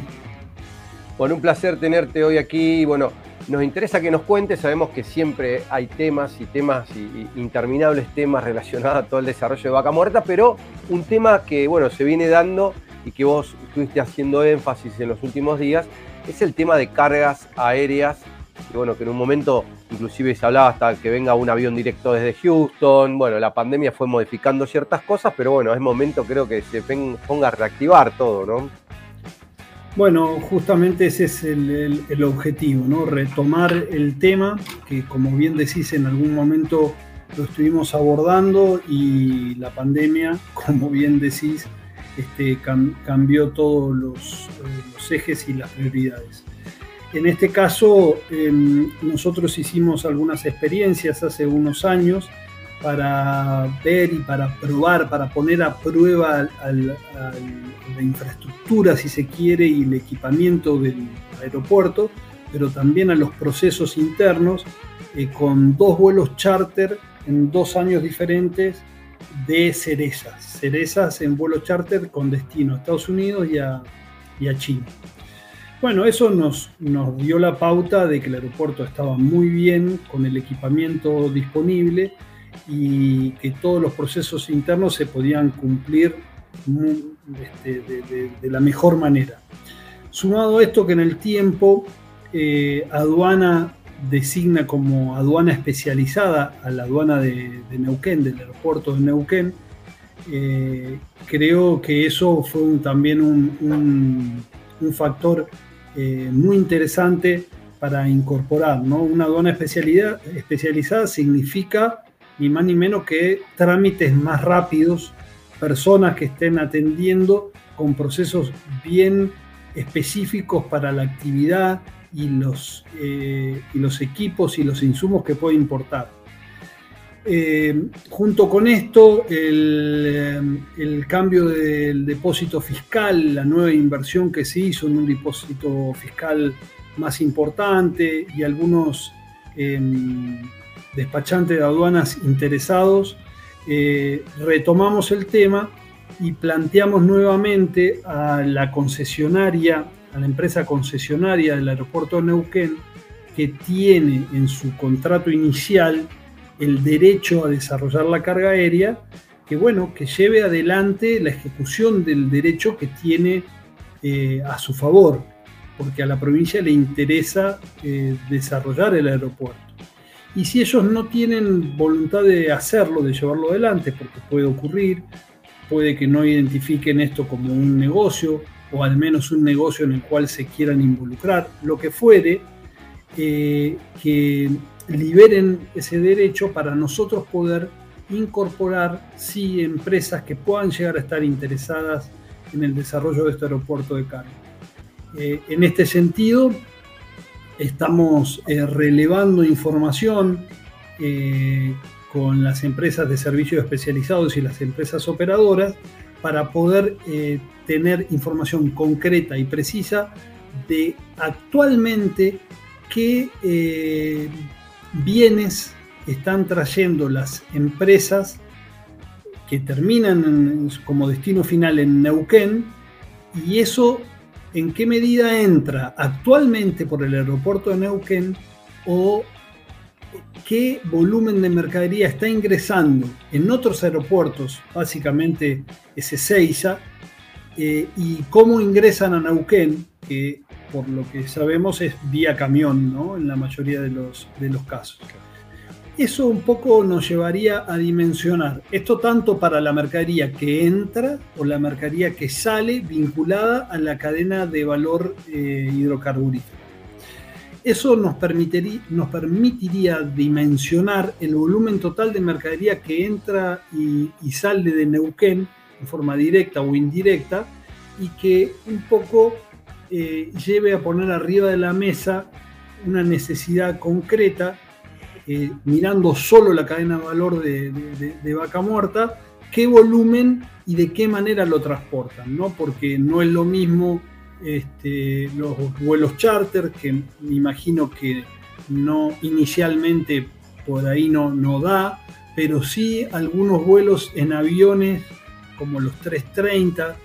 Bueno, un placer tenerte hoy aquí. Bueno, nos interesa que nos cuentes. Sabemos que siempre hay temas y temas y, interminables temas relacionados a todo el desarrollo de Vaca Muerta, pero un tema que, bueno, se viene dando y que vos estuviste haciendo énfasis en los últimos días es el tema de cargas aéreas. Y bueno, que en un momento inclusive se hablaba hasta que venga un avión directo desde Houston. Bueno, la pandemia fue modificando ciertas cosas, pero bueno, es momento creo que se ponga a reactivar todo, ¿no? Bueno, justamente ese es el, objetivo, ¿no? Retomar el tema que, como bien decís, en algún momento lo estuvimos abordando y la pandemia, *laughs* como bien decís, este, cambió todos los, los, ejes y las prioridades. En este caso, em, nosotros hicimos algunas experiencias hace unos años para ver y para probar, para poner a prueba la infraestructura, si se quiere, y el equipamiento del aeropuerto, pero también a los procesos internos, eh, con dos vuelos charter en dos años diferentes de cerezas, cerezas en vuelo charter con destino a Estados Unidos y a, y a China. Bueno, eso nos, nos dio la pauta de que el aeropuerto estaba muy bien con el equipamiento disponible y que todos los procesos internos se podían cumplir este, de, la mejor manera. Sumado a esto que en el tiempo eh, aduana designa como aduana especializada a la aduana de, Neuquén, del aeropuerto de Neuquén, eh, creo que eso fue también un, factor eh, muy interesante para incorporar. ¿no? Una aduana especializada significa ni más ni menos que trámites más rápidos, personas que estén atendiendo con procesos bien específicos para la actividad y los, eh, y los equipos y los insumos que puede importar. Eh, junto con esto, el, eh, el, cambio del depósito fiscal, la nueva inversión que se hizo en un depósito fiscal más importante y algunos em, despachantes de aduanas interesados, retomamos el tema y planteamos nuevamente a la concesionaria a la empresa concesionaria del aeropuerto de Neuquén que tiene en su contrato inicial el derecho a desarrollar la carga aérea, que bueno, que lleve adelante la ejecución del derecho que tiene eh, a su favor, porque a la provincia le interesa eh, desarrollar el aeropuerto. Y si ellos no tienen voluntad de hacerlo, de llevarlo adelante, porque puede ocurrir, puede que no identifiquen esto como un negocio, o al menos un negocio en el cual se quieran involucrar, lo que fuere, eh, que liberen ese derecho para nosotros poder incorporar, sí, empresas que puedan llegar a estar interesadas en el desarrollo de este aeropuerto de carga. Eh, en este sentido, estamos eh, relevando información con las empresas de servicios especializados y las empresas operadoras para poder eh, tener información concreta y precisa de actualmente qué eh, bienes están trayendo las empresas que terminan como destino final en Neuquén y eso en qué medida entra actualmente por el aeropuerto de Neuquén o qué volumen de mercadería está ingresando en otros aeropuertos, básicamente Ezeiza, eh, y cómo ingresan a Neuquén, que por lo que sabemos es vía camión, ¿no? En la mayoría de los, de los casos. Eso un poco nos llevaría a dimensionar esto tanto para la mercadería que entra o la mercadería que sale vinculada a la cadena de valor eh. Eso nos permitiría, nos permitiría dimensionar el volumen total de mercadería que entra y, sale de Neuquén en forma directa o indirecta y que un poco eh, lleve a poner arriba de la mesa una necesidad concreta, eh, mirando solo la cadena de valor de, vaca muerta, qué volumen y de qué manera lo transportan, ¿no? porque no es lo mismo este, los vuelos charter, que me imagino que no inicialmente por ahí no, no da, pero sí algunos vuelos en aviones como los 330,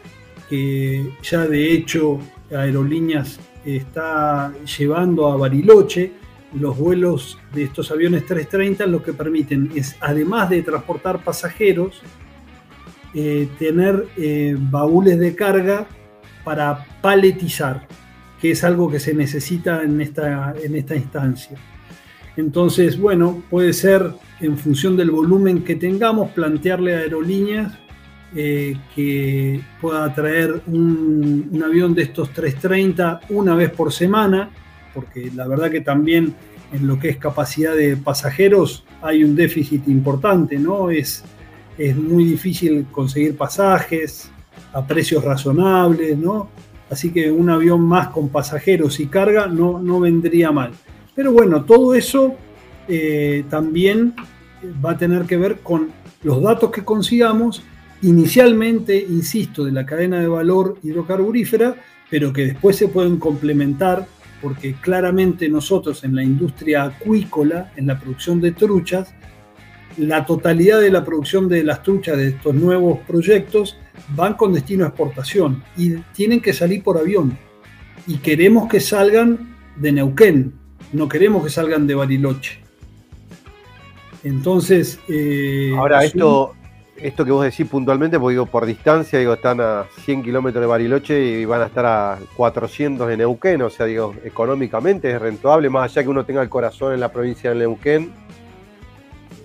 que ya de hecho Aerolíneas está llevando a Bariloche. Los vuelos de estos aviones 330 lo que permiten es, además de transportar pasajeros, eh, tener eh, baúles de carga para paletizar, que es algo que se necesita en esta, en esta instancia. Entonces, bueno, puede ser en función del volumen que tengamos, plantearle a aerolíneas eh, que pueda traer un, un, avión de estos 330 una vez por semana, porque la verdad que también en lo que es capacidad de pasajeros hay un déficit importante, ¿no? Es, es muy difícil conseguir pasajes, a precios razonables, ¿no? Así que un avión más con pasajeros y carga no, no vendría mal. Pero bueno, todo eso eh, también va a tener que ver con los datos que consigamos, inicialmente, insisto, de la cadena de valor hidrocarburífera, pero que después se pueden complementar porque claramente nosotros en la industria acuícola, en la producción de truchas, la totalidad de la producción de las truchas de estos nuevos proyectos van con destino a exportación y tienen que salir por avión. Y queremos que salgan de Neuquén, no queremos que salgan de Bariloche. Entonces... Eh, Ahora, esto, esto que vos decís puntualmente, porque digo, por distancia, digo, están a 100 kilómetros de Bariloche y van a estar a 400 de Neuquén, o sea, digo, económicamente es rentable, más allá que uno tenga el corazón en la provincia de Neuquén.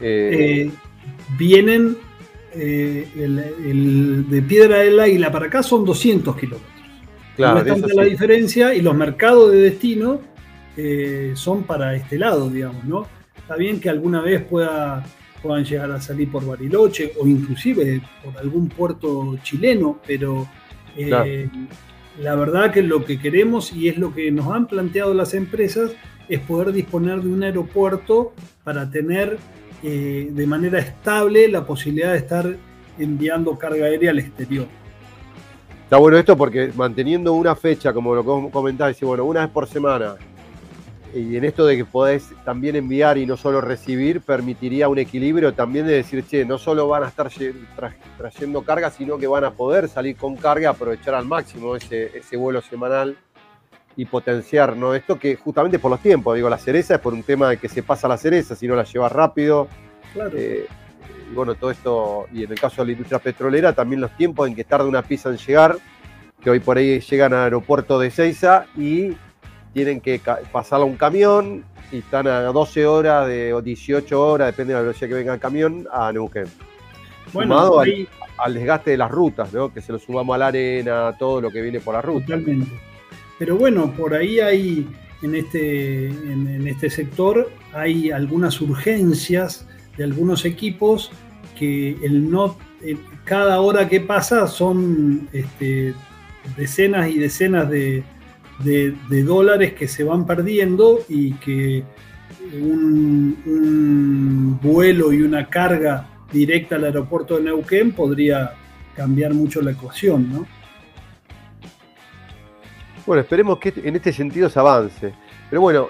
Eh, vienen eh, el, de Piedra del Águila para acá son 200 kilómetros. Claro, no es la diferencia y los mercados de destino eh, son para este lado, digamos, ¿no? Está bien que alguna vez pueda puedan llegar a salir por Bariloche o inclusive por algún puerto chileno, pero eh, la verdad que lo que queremos y es lo que nos han planteado las empresas es poder disponer de un aeropuerto para tener eh, de manera estable la posibilidad de estar enviando carga aérea al exterior. Está bueno esto porque manteniendo una fecha, como lo comentáis, bueno, una vez por semana, y en esto de que podés también enviar y no solo recibir, permitiría un equilibrio también de decir, che, no solo van a estar trayendo carga, sino que van a poder salir con carga, aprovechar al máximo ese, vuelo semanal y potenciar, ¿no? Esto que justamente por los tiempos, digo, la cereza es por un tema de que se pasa la cereza, si no la llevas rápido. Claro. Eh, y bueno, todo esto, y en el caso de la industria petrolera, también los tiempos en que tarda una pieza en llegar, que hoy por ahí llegan al aeropuerto de Ceiza y tienen que pasar a un camión y están a 12 horas de, o 18 horas, depende de la velocidad que venga el camión, a Neuquén. Bueno, al, desgaste de las rutas, ¿no? que se lo sumamos a la arena, todo lo que viene por la ruta. Totalmente. Pero bueno, por ahí hay, en este, en, este sector, hay algunas urgencias de algunos equipos que el no, cada hora que pasa son este, decenas y decenas de, de, dólares que se van perdiendo y que un, vuelo y una carga directa al aeropuerto de Neuquén podría cambiar mucho la ecuación, ¿no? Bueno, esperemos que en este sentido se avance. Pero bueno,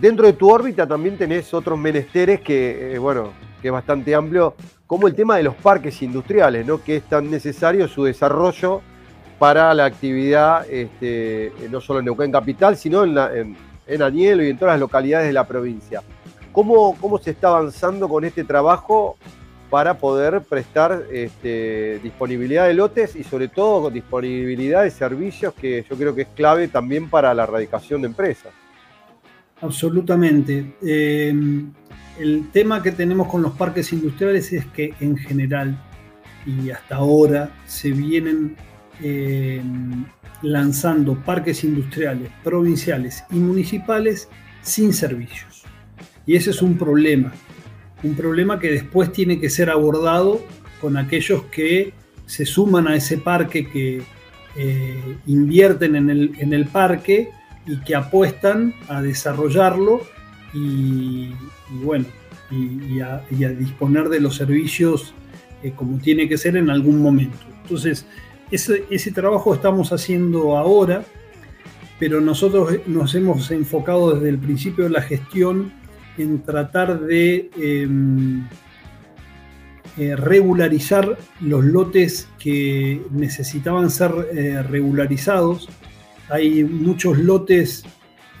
dentro de tu órbita también tenés otros menesteres que, eh, bueno, que es bastante amplio, como el tema de los parques industriales, ¿no? Que es tan necesario su desarrollo para la actividad este, no solo en Neuquén Capital, sino en, en, y en todas las localidades de la provincia. ¿Cómo, cómo se está avanzando con este trabajo para poder prestar este, disponibilidad de lotes y sobre todo disponibilidad de servicios que yo creo que es clave también para la erradicación de empresas? Absolutamente. Eh, el tema que tenemos con los parques industriales es que en general y hasta ahora se vienen eh, lanzando parques industriales provinciales y municipales sin servicios. Y ese es un problema, un problema que después tiene que ser abordado con aquellos que se suman a ese parque, que eh, invierten en el, parque y que apuestan a desarrollarlo y, bueno, y, a, disponer de los servicios eh, como tiene que ser en algún momento. Entonces, ese, trabajo estamos haciendo ahora, pero nosotros nos hemos enfocado desde el principio de la gestión en tratar de em, eh, regularizar los lotes que necesitaban ser eh, regularizados. Hay muchos lotes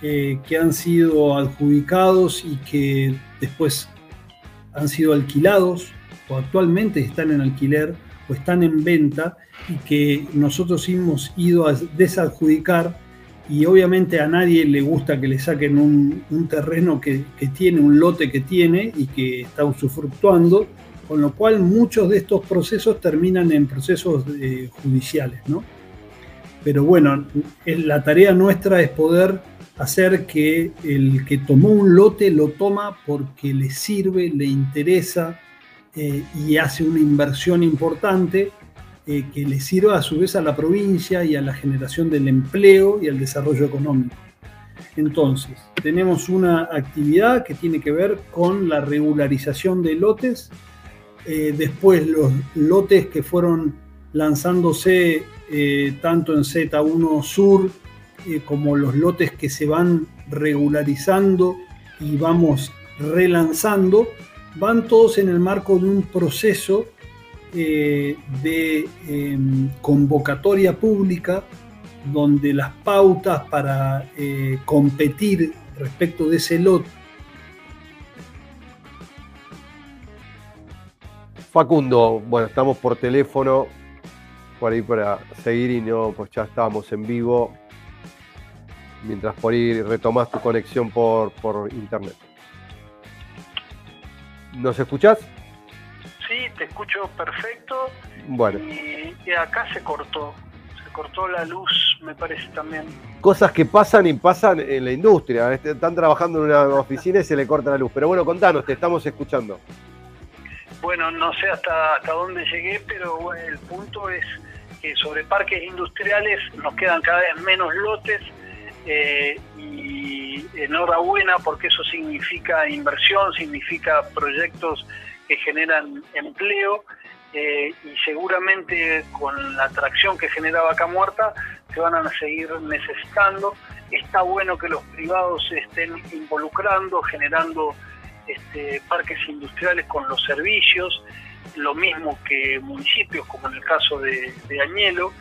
eh, que han sido adjudicados y que después han sido alquilados o actualmente están en alquiler están en venta y que nosotros hemos ido a desadjudicar y obviamente a nadie le gusta que le saquen un, terreno que, tiene, un lote que tiene y que está usufructuando, con lo cual muchos de estos procesos terminan en procesos eh, judiciales, ¿no? Pero bueno, la tarea nuestra es poder hacer que el que tomó un lote lo toma porque le sirve, le interesa eh, y hace una inversión importante eh, que le sirva a su vez a la provincia y a la generación del empleo y al desarrollo económico. Entonces, tenemos una actividad que tiene que ver con la regularización de lotes, eh, después los lotes que fueron lanzándose tanto en Z1 Sur como los lotes que se van regularizando y vamos relanzando, van todos en el marco de un proceso eh, de em, convocatoria pública donde las pautas para eh, competir respecto de ese lote Facundo, bueno, estamos por teléfono, por ahí para seguir y no, pues ya estábamos en vivo. Mientras por ahí retomas tu conexión por, por internet. ¿Nos escuchás? Sí, te escucho perfecto. Bueno. Y, y acá se cortó. Se cortó la luz, me parece también. Cosas que pasan y pasan en la industria. Este, Están trabajando en una oficina y se le corta la luz. Pero bueno, contanos, te estamos escuchando. Bueno, no sé hasta, hasta dónde llegué, pero bueno, el punto es que sobre parques industriales nos quedan cada vez menos lotes eh, y enhorabuena porque eso significa inversión, significa proyectos que generan empleo eh, y seguramente con la atracción que genera Vaca Muerta se van a seguir necesitando. Está bueno que los privados se estén involucrando, generando este, parques industriales con los servicios, lo mismo que municipios, como en el caso de, de Añelo.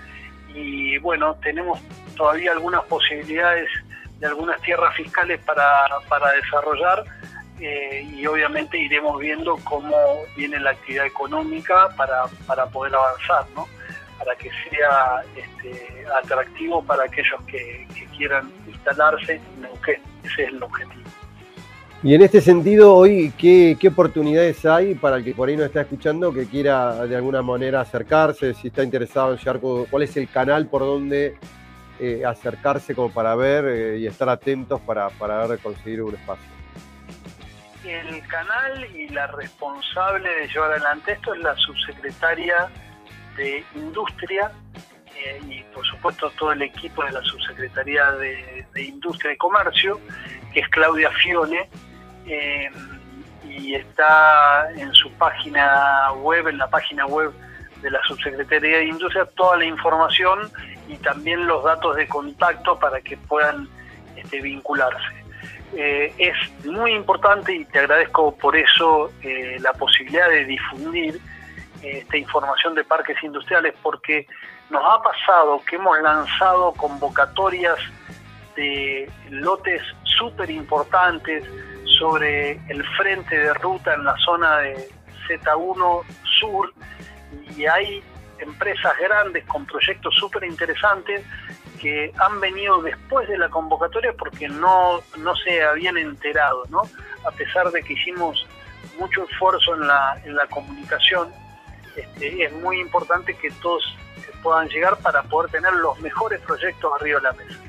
Y bueno, tenemos todavía algunas posibilidades de algunas tierras fiscales para, para desarrollar eh, y obviamente iremos viendo cómo viene la actividad económica para, para poder avanzar, ¿no? para que sea este, atractivo para aquellos que, quieran instalarse en Neuquén. Ese es el objetivo. Y en este sentido, hoy, ¿qué, ¿qué, oportunidades hay para el que por ahí nos está escuchando que quiera de alguna manera acercarse, si está interesado en llegar, cuál es el canal por donde eh, acercarse como para ver eh, y estar atentos para, para conseguir un espacio? El canal y la responsable de llevar adelante esto es la subsecretaria de Industria eh, y por supuesto todo el equipo de la subsecretaría de, de Industria y Comercio, que es Claudia Fione, y está en su página web, en la página web de la Subsecretaría de Industria, toda la información y también los datos de contacto para que puedan este, vincularse. Eh, es muy importante y te agradezco por eso eh, la posibilidad de difundir eh, esta información de parques industriales porque nos ha pasado que hemos lanzado convocatorias de lotes súper importantes sobre el frente de ruta en la zona de Z1 Sur y hay empresas grandes con proyectos súper interesantes que han venido después de la convocatoria porque no, no se habían enterado, ¿no? A pesar de que hicimos mucho esfuerzo en la, en la comunicación, este, es muy importante que todos puedan llegar para poder tener los mejores proyectos arriba de la mesa.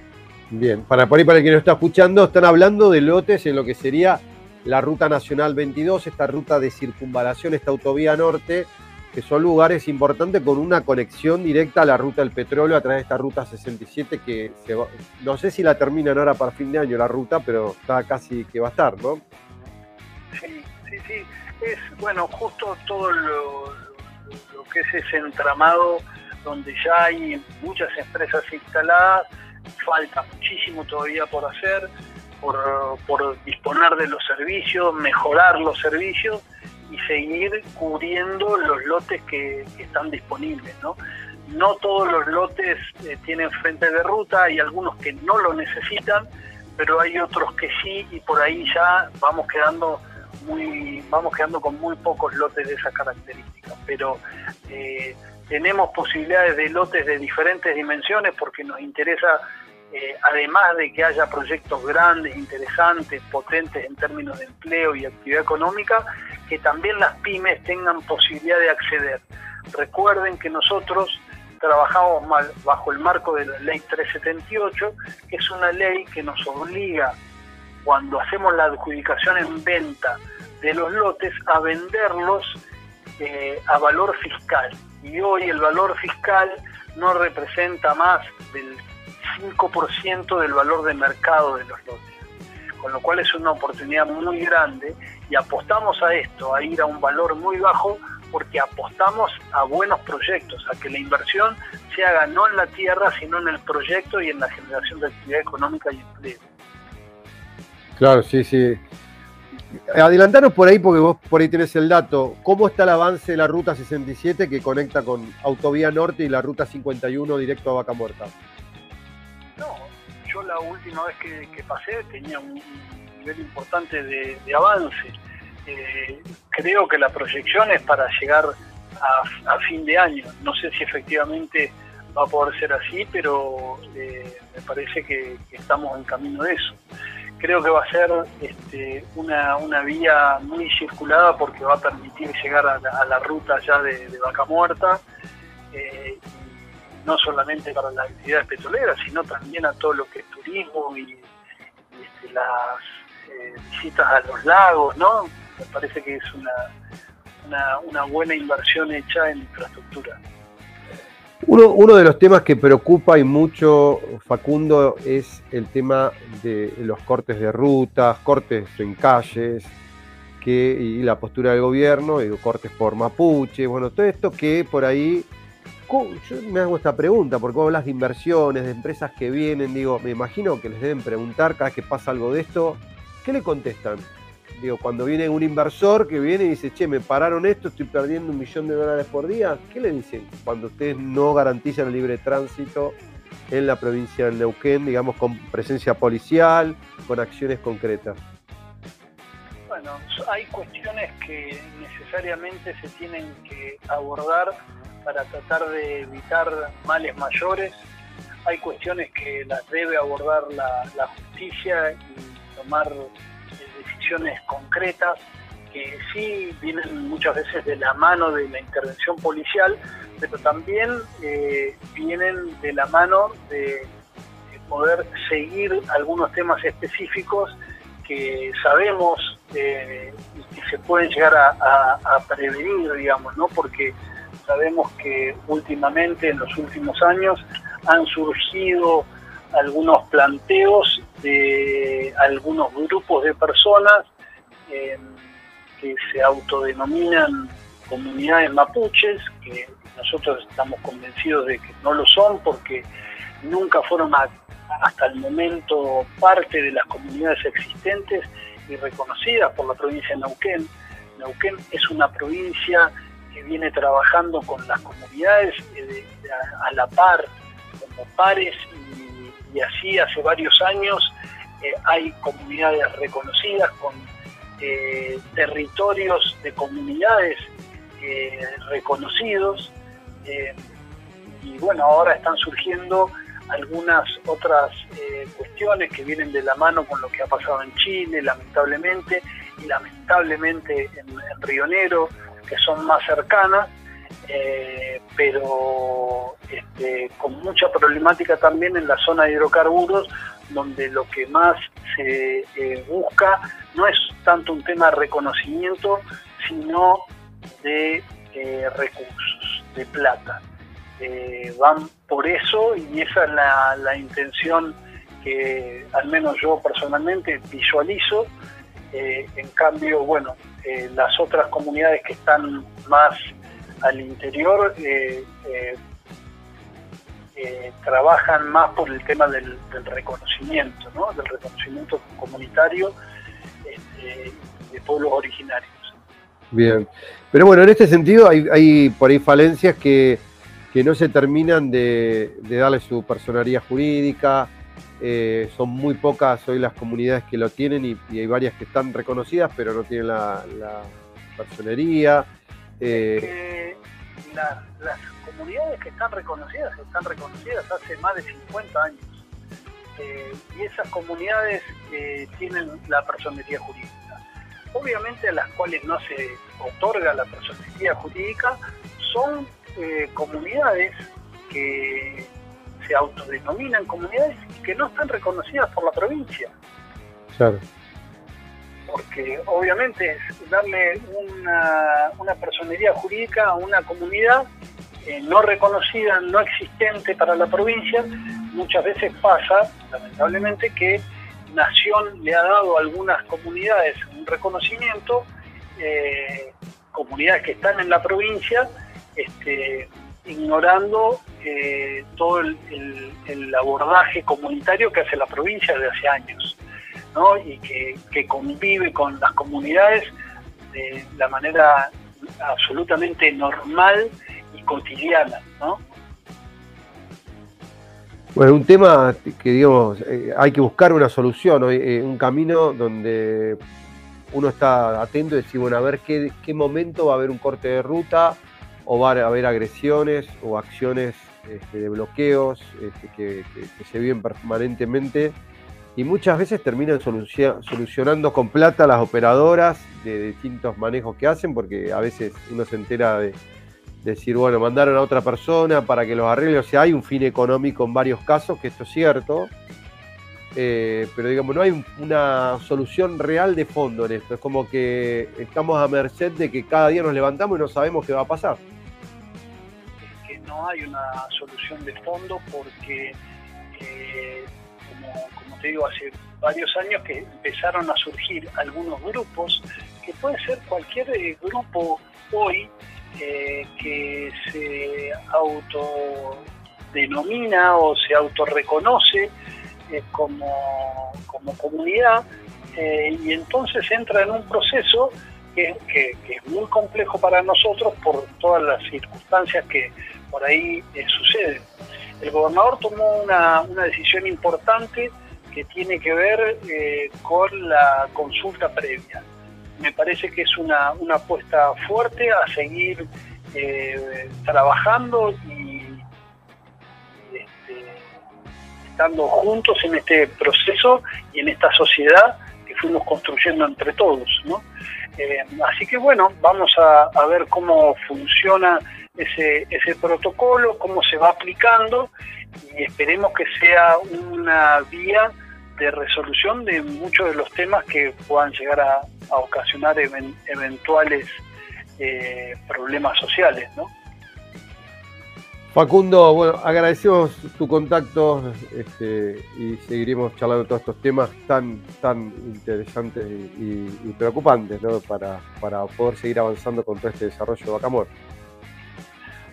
Bien, para por ahí para el que nos está escuchando, están hablando de lotes en lo que sería la Ruta Nacional 22, esta ruta de circunvalación, esta autovía norte, que son lugares importantes con una conexión directa a la ruta del petróleo a través de esta ruta 67 que se va, no sé si la terminan ahora para fin de año la ruta, pero está casi que va a estar, ¿no? Sí, sí, sí. Es, bueno, justo todo lo, lo que es ese entramado donde ya hay muchas empresas instaladas, falta muchísimo todavía por hacer, por, por disponer de los servicios, mejorar los servicios y seguir cubriendo los lotes que, están disponibles, ¿no? No todos los lotes eh, tienen frente de ruta, hay algunos que no lo necesitan, pero hay otros que sí y por ahí ya vamos quedando muy, vamos quedando con muy pocos lotes de esas características. Pero eh, tenemos posibilidades de lotes de diferentes dimensiones porque nos interesa, eh, además de que haya proyectos grandes, interesantes, potentes en términos de empleo y actividad económica, que también las pymes tengan posibilidad de acceder. Recuerden que nosotros trabajamos bajo el marco de la ley 378, que es una ley que nos obliga, cuando hacemos la adjudicación en venta de los lotes, a venderlos eh, a valor fiscal. Y hoy el valor fiscal no representa más del 5% del valor de mercado de los lotes. Con lo cual es una oportunidad muy grande y apostamos a esto, a ir a un valor muy bajo, porque apostamos a buenos proyectos, a que la inversión se haga no en la tierra, sino en el proyecto y en la generación de actividad económica y empleo. Claro, sí, sí. Adelantanos por ahí, porque vos por ahí tenés el dato. ¿Cómo está el avance de la ruta 67 que conecta con Autovía Norte y la ruta 51 directo a Vaca Muerta? Yo la última vez que, pasé tenía un nivel importante de, de avance. eh, creo que la proyección es para llegar a, fin de año. No sé si efectivamente va a poder ser así, pero eh, me parece que, estamos en camino de eso. Creo que va a ser este, una, vía muy circulada porque va a permitir llegar a la, ruta ya de, Vaca Muerta, eh, no solamente para las actividades petroleras, sino también a todo lo que es turismo y, este, las eh, visitas a los lagos, ¿no? Me parece que es una, una, buena inversión hecha en infraestructura. Uno, uno, de los temas que preocupa y mucho, Facundo, es el tema de los cortes de rutas, cortes en calles, que, y la postura del gobierno, digo, cortes por mapuche, bueno, todo esto que por ahí, yo me hago esta pregunta, porque vos hablas de inversiones, de empresas que vienen, digo, me imagino que les deben preguntar cada vez que pasa algo de esto, ¿qué le contestan? Digo, cuando viene un inversor que viene y dice, che, me pararon esto, estoy perdiendo un millón de dólares por día, ¿qué le dicen cuando ustedes no garantizan el libre tránsito en la provincia de Neuquén, digamos, con presencia policial, con acciones concretas? Bueno, hay cuestiones que necesariamente se tienen que abordar para tratar de evitar males mayores. Hay cuestiones que las debe abordar la, justicia y tomar concretas que sí vienen muchas veces de la mano de la intervención policial, pero también eh, vienen de la mano de, poder seguir algunos temas específicos que sabemos eh, que se pueden llegar a, prevenir, digamos, ¿no? Porque sabemos que últimamente, en los últimos años, han surgido algunos planteos de algunos grupos de personas eh, que se autodenominan comunidades mapuches, que nosotros estamos convencidos de que no lo son porque nunca fueron hasta el momento parte de las comunidades existentes y reconocidas por la provincia de Neuquén. Neuquén es una provincia que viene trabajando con las comunidades eh, a, la par, como pares y así hace varios años eh, hay comunidades reconocidas con eh, territorios de comunidades reconocidos y bueno, ahora están surgiendo algunas otras cuestiones que vienen de la mano con lo que ha pasado en Chile, lamentablemente, y lamentablemente en, Negro, que son más cercanas, eh, pero este, con mucha problemática también en la zona de hidrocarburos, donde lo que más se eh, busca no es tanto un tema de reconocimiento, sino de eh, recursos, de plata. van por eso y esa es la, la, intención que al menos yo personalmente visualizo. En cambio, bueno, las otras comunidades que están más al interior eh, eh, eh, trabajan más por el tema del, reconocimiento, ¿no? del reconocimiento comunitario este, de pueblos originarios. Bien, pero bueno, en este sentido hay, por ahí falencias que, no se terminan de, darle su personalidad jurídica, son muy pocas hoy las comunidades que lo tienen y, hay varias que están reconocidas pero no tienen la, la personería. Eh, las comunidades que están reconocidas están reconocidas hace más de 50 años. Eh, y esas comunidades eh, tienen la personería jurídica. Obviamente a las cuales no se otorga la personería jurídica son comunidades que se autodenominan comunidades que no están reconocidas por la provincia. Claro porque obviamente es darle una, una personería jurídica a una comunidad eh, no reconocida, no existente para la provincia, muchas veces pasa, lamentablemente, que Nación le ha dado a algunas comunidades un reconocimiento, eh, comunidades que están en la provincia, este, ignorando eh, todo el abordaje comunitario que hace la provincia desde hace años y que, convive con las comunidades de la manera absolutamente normal y cotidiana. ¿no? Bueno, un tema que digamos, eh, hay que buscar una solución, eh, un camino donde uno está atento y decir, bueno, a ver qué momento va a haber un corte de ruta o va a haber agresiones o acciones este, de bloqueos este, que, se viven permanentemente y muchas veces terminan solucionando con plata las operadoras de distintos manejos que hacen, porque a veces uno se entera de, decir, bueno, mandaron a otra persona para que los arregle, o sea, hay un fin económico en varios casos, que esto es cierto, eh, pero digamos, no hay una solución real de fondo en esto, es como que estamos a merced de que cada día nos levantamos y no sabemos qué va a pasar no hay una solución de fondo porque, eh, como, te digo, hace varios años que empezaron a surgir algunos grupos, que puede ser cualquier eh, grupo hoy eh, que se autodenomina o se autorreconoce como, como comunidad y entonces entra en un proceso que, es muy complejo para nosotros por todas las circunstancias que por ahí eh, sucede. El gobernador tomó una, decisión importante que tiene que ver eh, con la consulta previa. Me parece que es una, apuesta fuerte a seguir eh, trabajando y este, estando juntos en este proceso y en esta sociedad que fuimos construyendo entre todos. Así que bueno, vamos a ver cómo funciona ese, ese protocolo, cómo se va aplicando y esperemos que sea una vía de resolución de muchos de los temas que puedan llegar a, ocasionar eventuales eh, problemas sociales. ¿no? Facundo, bueno, agradecemos tu contacto este, y seguiremos charlando todos estos temas tan, tan interesantes y, preocupantes ¿no? para, para poder seguir avanzando con todo este desarrollo de Bacamor.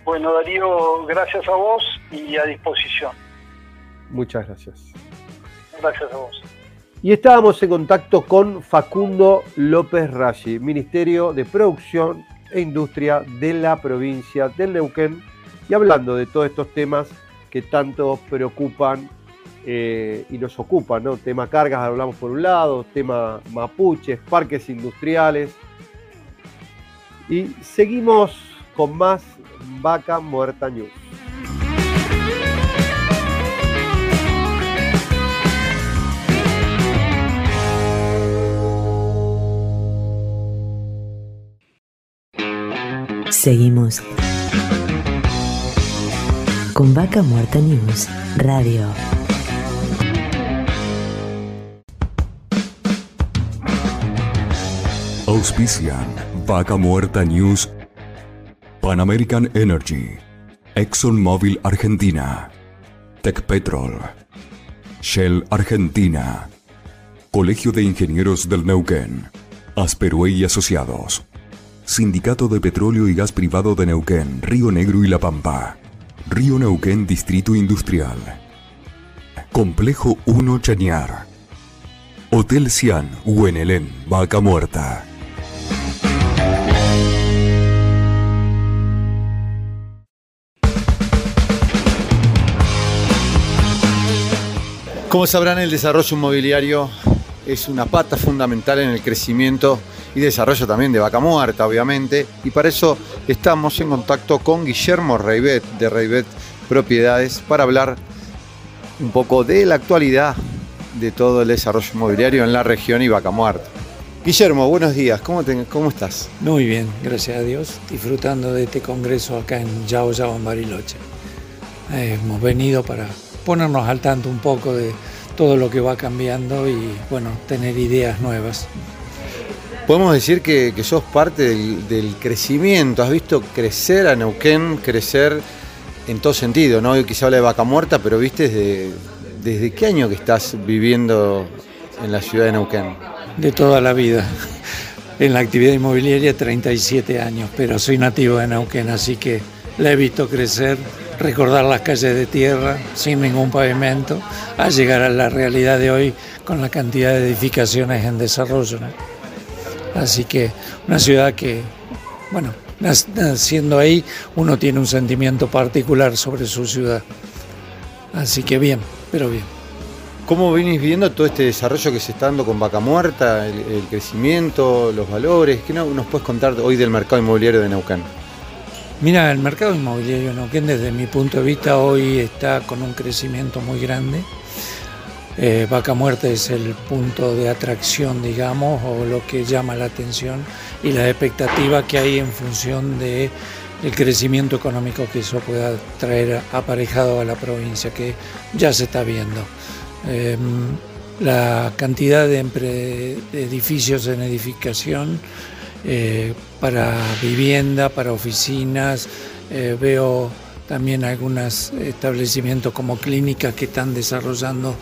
Bueno, Darío, gracias a vos y a disposición. Muchas gracias. Gracias a vos. Y estábamos en contacto con Facundo López Rashi, Ministerio de Producción e Industria de la provincia del Neuquén, y hablando de todos estos temas que tanto preocupan eh, y nos ocupan, ¿no? Tema cargas, hablamos por un lado, tema mapuches, parques industriales. Y seguimos con más Vaca Muerta News. Seguimos con Vaca Muerta News Radio. Auspician Vaca Muerta News Pan American Energy, ExxonMobil Argentina, Tecpetrol, Shell Argentina, Colegio de Ingenieros del Neuquén, Asperue y Asociados, Sindicato de Petróleo y Gas Privado de Neuquén, Río Negro y La Pampa, Río Neuquén Distrito Industrial, Complejo 1 Chañar, Hotel Cian, Huenelén, Vaca Muerta. Como sabrán, el desarrollo inmobiliario es una pata fundamental en el crecimiento y desarrollo también de Vaca Muerta, obviamente. Y para eso estamos en contacto con Guillermo Reibet de Reibet Propiedades para hablar un poco de la actualidad de todo el desarrollo inmobiliario en la región y Vaca Muerta. Guillermo, buenos días, ¿cómo, cómo estás? Muy bien, gracias a Dios, disfrutando de este congreso acá en Yao Yao, en Bariloche. Eh, hemos venido para ponernos al tanto un poco de todo lo que va cambiando y bueno, tener ideas nuevas. Podemos decir que, sos parte del, crecimiento, has visto crecer a Neuquén, crecer en todo sentido, ¿no? Hoy quizá habla de vaca muerta, pero viste desde, desde qué año que estás viviendo en la ciudad de Neuquén. De toda la vida. En la actividad inmobiliaria 37 años, pero soy nativo de Neuquén, así que la he visto crecer recordar las calles de tierra sin ningún pavimento, a llegar a la realidad de hoy con la cantidad de edificaciones en desarrollo. Así que una ciudad que, bueno, naciendo ahí uno tiene un sentimiento particular sobre su ciudad. Así que bien, pero bien. ¿Cómo venís viendo todo este desarrollo que se está dando con Vaca Muerta, el, crecimiento, los valores? ¿Qué no- nos puedes contar hoy del mercado inmobiliario de Neuquén? Mira, el mercado inmobiliario en Neuquén desde mi punto de vista hoy está con un crecimiento muy grande. Eh, Vaca Muerta es el punto de atracción, digamos, o lo que llama la atención y la expectativa que hay en función de el crecimiento económico que eso pueda traer aparejado a la provincia, que ya se está viendo. Eh, la cantidad de, de edificios en edificación eh, para vivienda, para oficinas, eh, veo también algunos establecimientos como clínicas que están desarrollando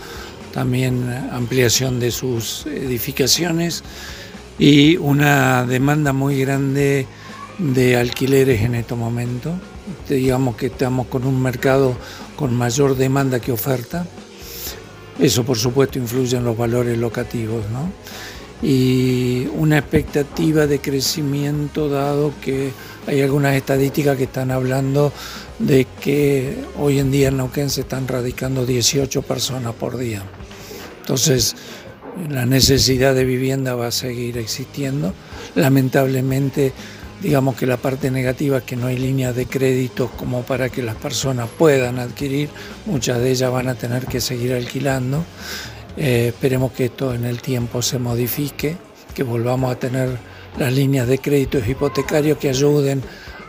también ampliación de sus edificaciones y una demanda muy grande de alquileres en este momento. Digamos que estamos con un mercado con mayor demanda que oferta. Eso por supuesto influye en los valores locativos, ¿no? Y una expectativa de crecimiento dado que hay algunas estadísticas que están hablando de que hoy en día en Neuquén se están radicando 18 personas por día. Entonces, la necesidad de vivienda va a seguir existiendo. Lamentablemente, digamos que la parte negativa es que no hay líneas de crédito como para que las personas puedan adquirir. Muchas de ellas van a tener que seguir alquilando. Eh, esperemos que esto en el tiempo se modifique, que volvamos a tener las líneas de créditos hipotecarios que ayuden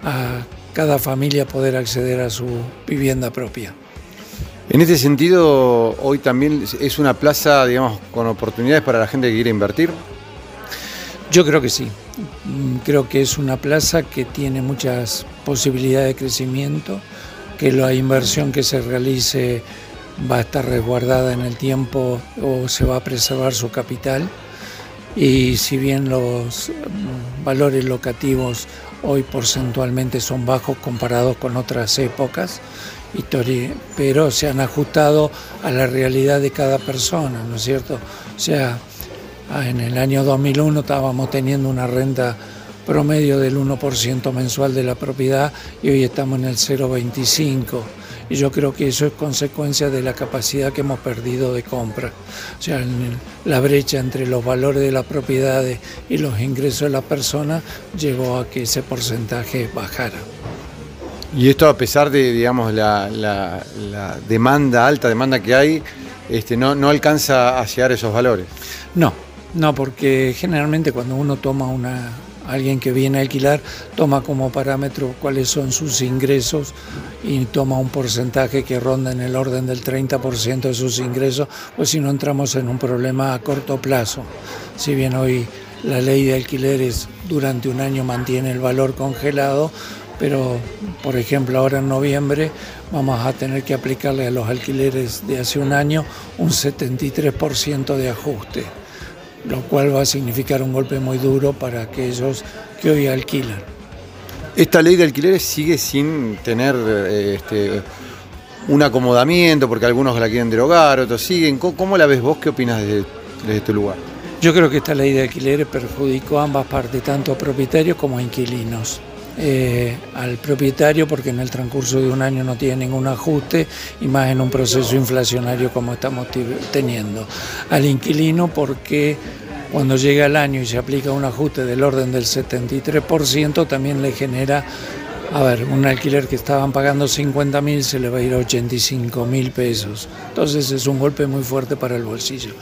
a cada familia a poder acceder a su vivienda propia. En este sentido, hoy también es una plaza, digamos, con oportunidades para la gente que quiere invertir. Yo creo que sí. Creo que es una plaza que tiene muchas posibilidades de crecimiento, que la inversión que se realice va a estar resguardada en el tiempo o se va a preservar su capital. Y si bien los mm, valores locativos hoy porcentualmente son bajos comparados con otras épocas, pero se han ajustado a la realidad de cada persona, ¿no es cierto? O sea, Ah, En el año 2001 estábamos teniendo una renta promedio del 1% mensual de la propiedad y hoy estamos en el 0,25%. Y yo creo que eso es consecuencia de la capacidad que hemos perdido de compra. O sea, la brecha entre los valores de las propiedades y los ingresos de la persona llevó a que ese porcentaje bajara. Y esto a pesar de, digamos, la, la- la demanda, alta demanda que hay, este, no, no alcanza a llegar a esos valores. No, no, porque generalmente cuando uno toma una alguien que viene a alquilar toma como parámetro cuáles son sus ingresos y toma un porcentaje que ronda en el orden del 30% de sus ingresos, pues si no entramos en un problema a corto plazo. Si bien hoy la ley de alquileres durante un año mantiene el valor congelado, pero por ejemplo ahora en noviembre vamos a tener que aplicarle a los alquileres de hace un año un 73% de ajuste, lo cual va a significar un golpe muy duro para aquellos que hoy alquilan. Esta ley de alquileres sigue sin tener eh, este, un acomodamiento, porque algunos la quieren derogar, otros siguen. ¿Cómo, cómo la ves vos? ¿Qué opinas desde, desde este lugar? Yo creo que esta ley de alquileres perjudicó a ambas partes, tanto a propietarios como a inquilinos. Eh, al propietario porque en el transcurso de un año no tiene ningún ajuste y más en un proceso inflacionario como estamos teniendo. Al inquilino porque cuando llega el año y se aplica un ajuste del orden del 73% también le genera, a ver, un alquiler que estaban pagando 50 mil se le va a ir a 85 mil pesos. Entonces es un golpe muy fuerte para el bolsillo.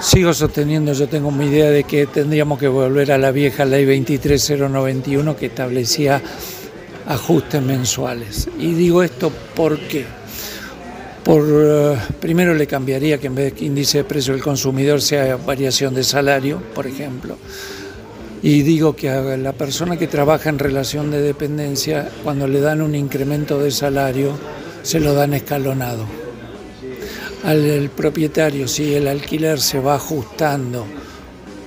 Sigo sosteniendo, yo tengo mi idea de que tendríamos que volver a la vieja ley 23091 que establecía ajustes mensuales. Y digo esto porque, por, eh, primero le cambiaría que en vez de índice de precio del consumidor sea variación de salario, por ejemplo. Y digo que a la persona que trabaja en relación de dependencia, cuando le dan un incremento de salario, se lo dan escalonado al propietario, si el alquiler se va ajustando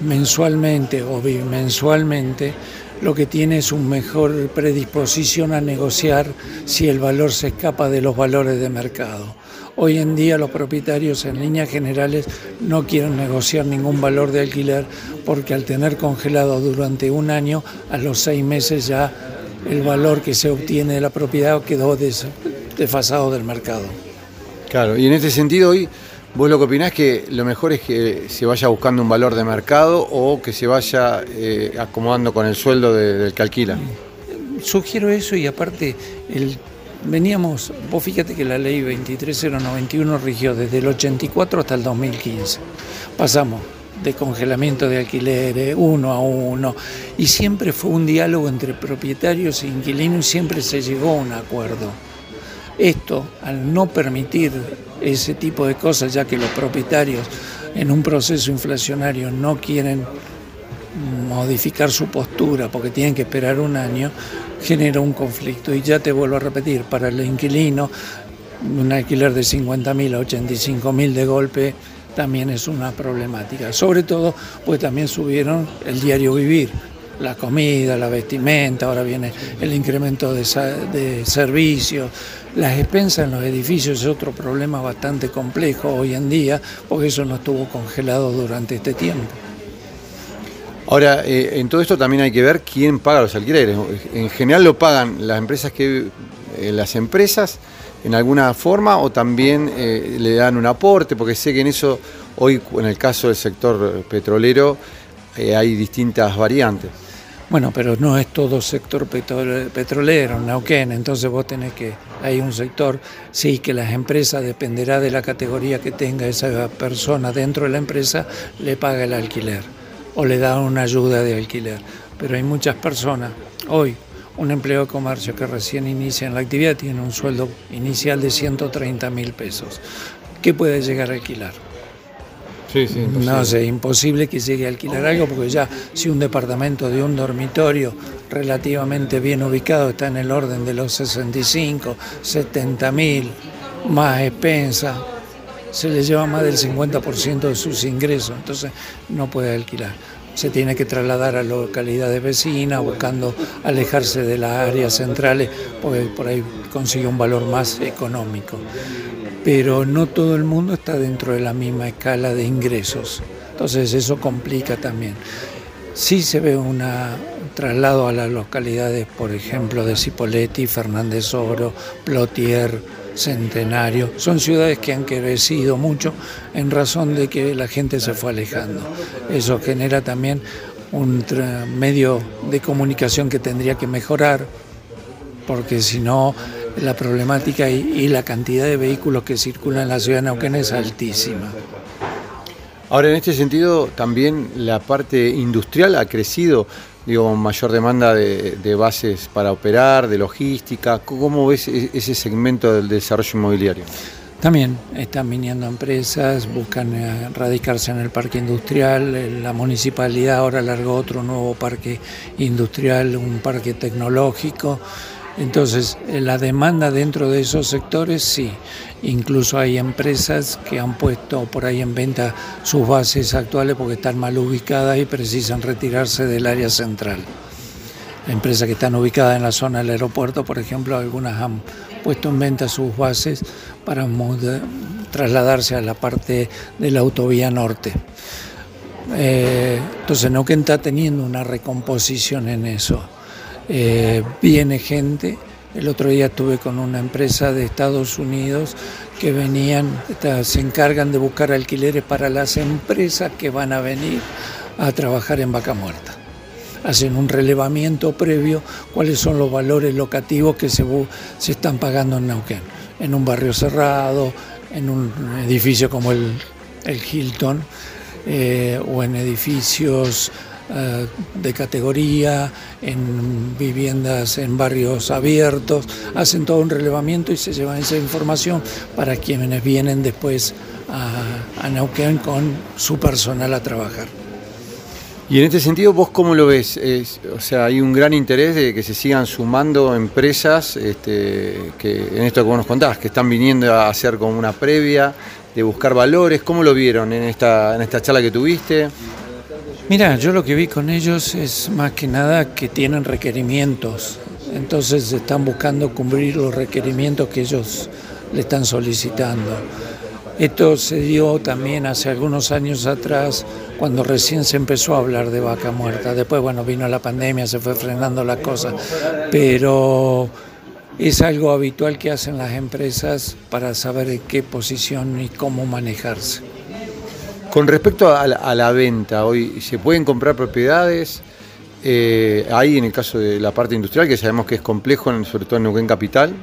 mensualmente o bimensualmente, lo que tiene es una mejor predisposición a negociar si el valor se escapa de los valores de mercado. Hoy en día los propietarios en líneas generales no quieren negociar ningún valor de alquiler porque al tener congelado durante un año, a los seis meses ya el valor que se obtiene de la propiedad quedó des- desfasado del mercado. Claro, y en este sentido hoy ¿Vos lo que opinás que lo mejor es que se vaya buscando un valor de mercado o que se vaya eh, acomodando con el sueldo de- del que alquila? Sugiero eso y aparte, el, veníamos, vos fíjate que la ley 23091 rigió desde el 84 hasta el 2015. Pasamos de congelamiento de alquileres uno a uno y siempre fue un diálogo entre propietarios e inquilinos y siempre se llegó a un acuerdo. Esto, al no permitir ese tipo de cosas, ya que los propietarios en un proceso inflacionario no quieren modificar su postura porque tienen que esperar un año, genera un conflicto. Y ya te vuelvo a repetir, para el inquilino, un alquiler de 50 mil a 85 mil de golpe también es una problemática. Sobre todo, pues también subieron el diario vivir, la comida, la vestimenta, ahora viene el incremento de, de servicios. Las expensas en los edificios es otro problema bastante complejo hoy en día, porque eso no estuvo congelado durante este tiempo. Ahora, eh, en todo esto también hay que ver quién paga los alquileres. En general lo pagan las empresas que eh, las empresas en alguna forma o también eh, le dan un aporte, porque sé que en eso hoy en el caso del sector petrolero eh, hay distintas variantes. Bueno, pero no es todo sector petro- petrolero, Neuquén, entonces vos tenés que, hay un sector, sí, que las empresas, dependerá de la categoría que tenga esa persona dentro de la empresa, le paga el alquiler o le da una ayuda de alquiler. Pero hay muchas personas, hoy, un empleo de comercio que recién inicia en la actividad tiene un sueldo inicial de 130 mil pesos. ¿Qué puede llegar a alquilar? No sé, imposible que llegue a alquilar algo porque ya si un departamento de un dormitorio relativamente bien ubicado está en el orden de los 65, 70 mil, más expensa, se le lleva más del 50% de sus ingresos, entonces no puede alquilar. Se tiene que trasladar a localidades vecinas, buscando alejarse de las áreas centrales, porque por ahí consigue un valor más económico pero no todo el mundo está dentro de la misma escala de ingresos. Entonces eso complica también. Sí se ve un traslado a las localidades, por ejemplo, de Cipolletti, Fernández Oro, Plotier, Centenario. Son ciudades que han crecido mucho en razón de que la gente se fue alejando. Eso genera también un medio de comunicación que tendría que mejorar, porque si no la problemática y, y la cantidad de vehículos que circulan en la ciudad de Neuquén es altísima. Ahora, en este sentido, también la parte industrial ha crecido, digo, mayor demanda de, bases para operar, de logística. ¿Cómo ves e- ese segmento del desarrollo inmobiliario? También están viniendo empresas, buscan eh, radicarse en el parque industrial, eh, la municipalidad ahora largó otro nuevo parque industrial, un parque tecnológico. Entonces, eh, la demanda dentro de esos sectores sí. Incluso hay empresas que han puesto por ahí en venta sus bases actuales porque están mal ubicadas y precisan retirarse del área central. Empresas que están ubicadas en la zona del aeropuerto, por ejemplo, algunas han puesto en venta sus bases para trasladarse a la parte de la autovía norte. Eh, entonces Neuquén está teniendo una recomposición en eso. Eh, viene gente, el otro día estuve con una empresa de Estados Unidos que venían, se encargan de buscar alquileres para las empresas que van a venir a trabajar en Vaca Muerta. Hacen un relevamiento previo cuáles son los valores locativos que se, se están pagando en Neuquén, en un barrio cerrado, en un edificio como el, Hilton, eh, o en edificios de categoría, en viviendas en barrios abiertos, hacen todo un relevamiento y se llevan esa información para quienes vienen después a, a con su personal a trabajar. Y en este sentido, ¿vos cómo lo ves? Es- o sea, hay un gran interés de que se sigan sumando empresas este, que en esto que vos nos contás, que están viniendo a hacer como una previa, de buscar valores. ¿Cómo lo vieron en esta, en esta charla que tuviste? Mira, yo lo que vi con ellos es más que nada que tienen requerimientos, entonces están buscando cumplir los requerimientos que ellos le están solicitando. Esto se dio también hace algunos años atrás, cuando recién se empezó a hablar de vaca muerta. Después, bueno, vino la pandemia, se fue frenando la cosa, pero es algo habitual que hacen las empresas para saber en qué posición y cómo manejarse. Con respecto a la, venta, hoy se pueden comprar propiedades. Eh, ahí en el caso de la parte industrial, que sabemos que es complejo, sobre todo en Neuquén Capital.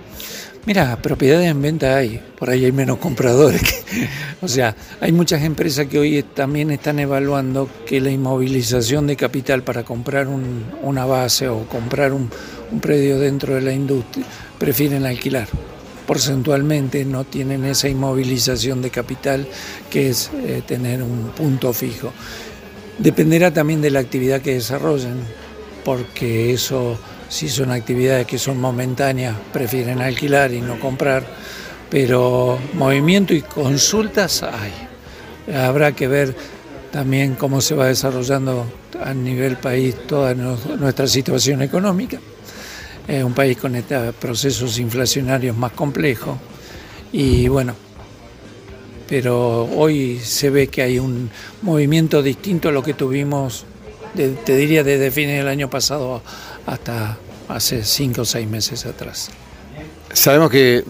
Mira, propiedades en venta hay, por ahí hay menos compradores. *laughs* o sea, hay muchas empresas que hoy también están evaluando que la inmovilización de capital para comprar un- una base o comprar un predio dentro de la industria, prefieren alquilar. Porcentualmente no tienen esa inmovilización de capital que es eh, tener un punto fijo. Dependerá también de la actividad que desarrollen, porque eso, si son actividades que son momentáneas, prefieren alquilar y no comprar, pero movimiento y consultas hay. Habrá que ver también cómo se va desarrollando a nivel país toda nuestra situación económica. Es un país con estos procesos inflacionarios más complejos y bueno, pero hoy se ve que hay un movimiento distinto a lo que tuvimos, te diría, desde fines del año pasado hasta hace cinco o seis meses atrás. Sabemos que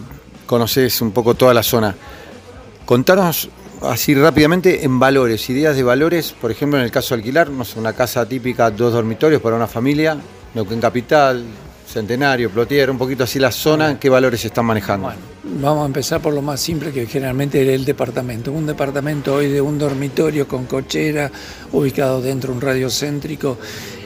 conoces un poco toda la zona. Contanos así rápidamente en valores, ideas de valores, por ejemplo, en el caso de alquilar, no sé, una casa típica, dos dormitorios para una familia, Neuquén Capital, Centenario, Plotier, un poquito así la zona, ¿qué valores se están manejando? Bueno, vamos a empezar por lo más simple que generalmente es el departamento. Un departamento hoy de un dormitorio con cochera, ubicado dentro de un radio céntrico,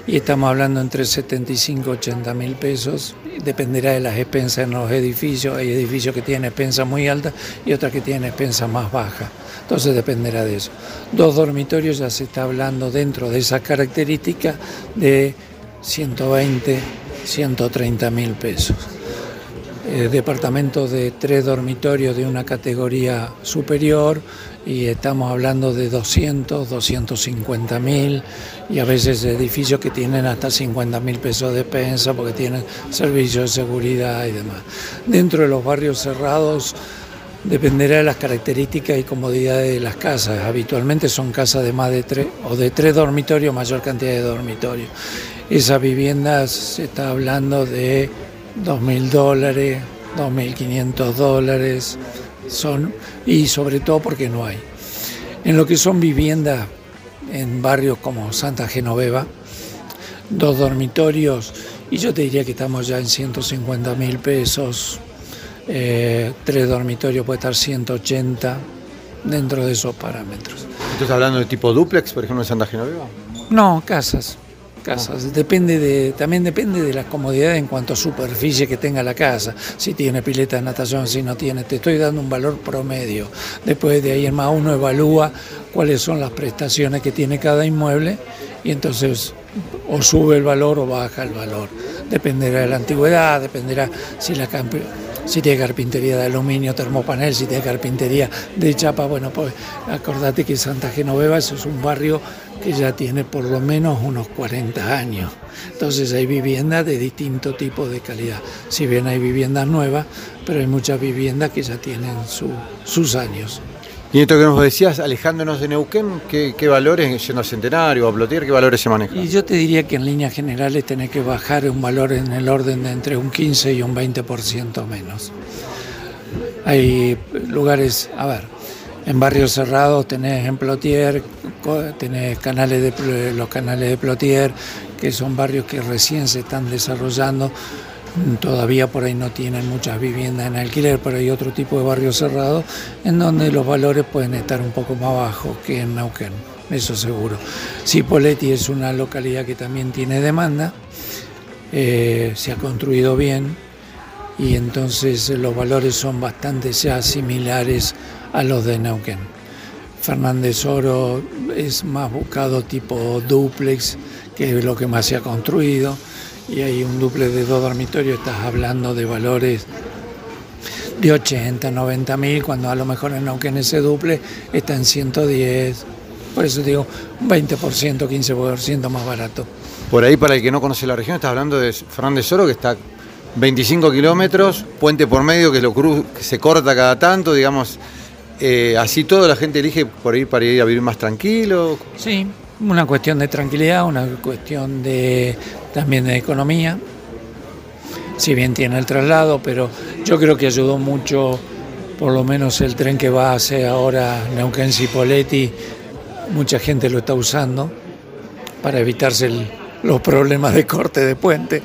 y estamos hablando entre 75 y 80 mil pesos. Dependerá de las expensas en los edificios. Hay edificios que tienen expensas muy altas y otras que tienen expensas más bajas. Entonces dependerá de eso. Dos dormitorios ya se está hablando dentro de esas características de 120, 130 mil pesos eh, departamentos de tres dormitorios de una categoría superior y estamos hablando de 200, 250 mil y a veces edificios que tienen hasta 50 mil pesos de despensa porque tienen servicios de seguridad y demás. Dentro de los barrios cerrados dependerá de las características y comodidades de las casas. Habitualmente son casas de más de tres o de tres dormitorios, mayor cantidad de dormitorios. Esas viviendas se está hablando de 2.000 dólares, 2.500 dólares, son, y sobre todo porque no hay. En lo que son viviendas en barrios como Santa Genoveva, dos dormitorios, y yo te diría que estamos ya en 150 mil pesos, eh, tres dormitorios puede estar 180 dentro de esos parámetros. ¿Estás hablando de tipo duplex, por ejemplo, en Santa Genoveva? No, casas. Casas. Depende de, también depende de la comodidad en cuanto a superficie que tenga la casa. Si tiene pileta de natación, si no tiene. Te estoy dando un valor promedio. Después de ahí en más uno evalúa cuáles son las prestaciones que tiene cada inmueble y entonces o sube el valor o baja el valor. Dependerá de la antigüedad, dependerá si la si tiene carpintería de aluminio, termopanel, si tiene carpintería de chapa, bueno, pues acordate que Santa Genoveva es un barrio que ya tiene por lo menos unos 40 años. Entonces hay viviendas de distinto tipo de calidad. Si bien hay viviendas nuevas, pero hay muchas viviendas que ya tienen su- sus años. Y esto que nos decías, alejándonos de Neuquén, ¿qué, qué valores, yendo a Centenario o a Plotier, qué valores se manejan? Y yo te diría que en líneas generales tenés que bajar un valor en el orden de entre un 15 y un 20% menos. Hay lugares, a ver, en barrios cerrados tenés en Plotier, tenés canales de, los canales de Plotier, que son barrios que recién se están desarrollando. Todavía por ahí no tienen muchas viviendas en alquiler, pero hay otro tipo de barrios cerrados en donde los valores pueden estar un poco más bajos que en Neuquén, eso seguro. Cipolletti es una localidad que también tiene demanda, eh, se ha construido bien y entonces los valores son bastante ya similares a los de Neuquén. Fernández Oro es más buscado tipo duplex, que es lo que más se ha construido, y hay un duplex de dos dormitorios, estás hablando de valores de 80, 90 mil, cuando a lo mejor en Neuquén ese duple está en 110, por eso digo, un 20%, 15% más barato. Por ahí, para el que no conoce la región, estás hablando de Fernández Oro, que está 25 kilómetros, puente por medio, que, se corta cada tanto, digamos. Eh, así todo la gente elige por ahí para ir a vivir más tranquilo. Sí, una cuestión de tranquilidad, una cuestión de también de economía. si bien tiene el traslado, pero yo creo que ayudó mucho, por lo menos el tren que va hacia ahora Neuquén Cipoletti, mucha gente lo está usando para evitarse los problemas de corte de puente.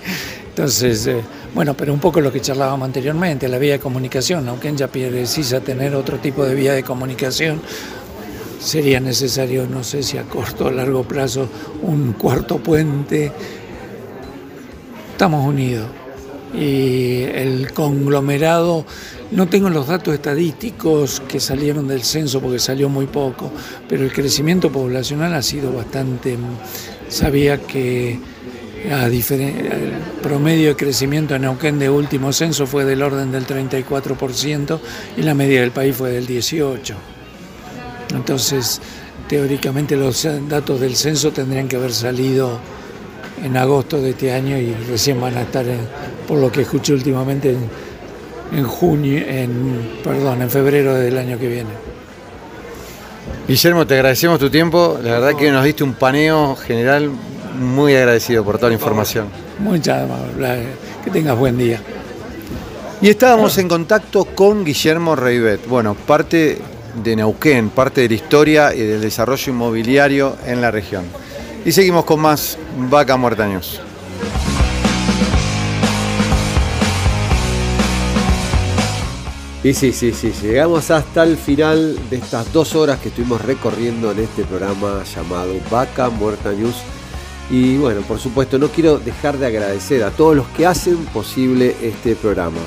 Entonces, eh, bueno, pero un poco lo que charlábamos anteriormente, la vía de comunicación, aunque ya precisa tener otro tipo de vía de comunicación, sería necesario, no sé si a corto o largo plazo, un cuarto puente. Estamos unidos y el conglomerado, no tengo los datos estadísticos que salieron del censo porque salió muy poco, pero el crecimiento poblacional ha sido bastante, sabía que el promedio de crecimiento en Neuquén de último censo fue del orden del 34% y la media del país fue del 18%. Entonces, teóricamente los datos del censo tendrían que haber salido en agosto de este año y recién van a estar, por lo que escuché últimamente, en, junio, en, perdón, en febrero del año que viene. Guillermo, te agradecemos tu tiempo. La verdad que nos diste un paneo general muy agradecido por toda la información. Muchas gracias. Que tengas buen día. Y estábamos en contacto con Guillermo Reibet. Bueno, parte de Neuquén, parte de la historia y del desarrollo inmobiliario en la región. Y seguimos con más Vaca Muerta News. Y sí, sí, sí, llegamos hasta el final de estas dos horas que estuvimos recorriendo en este programa llamado Vaca Muerta News. Y bueno, por supuesto, no quiero dejar de agradecer a todos los que hacen posible este programa.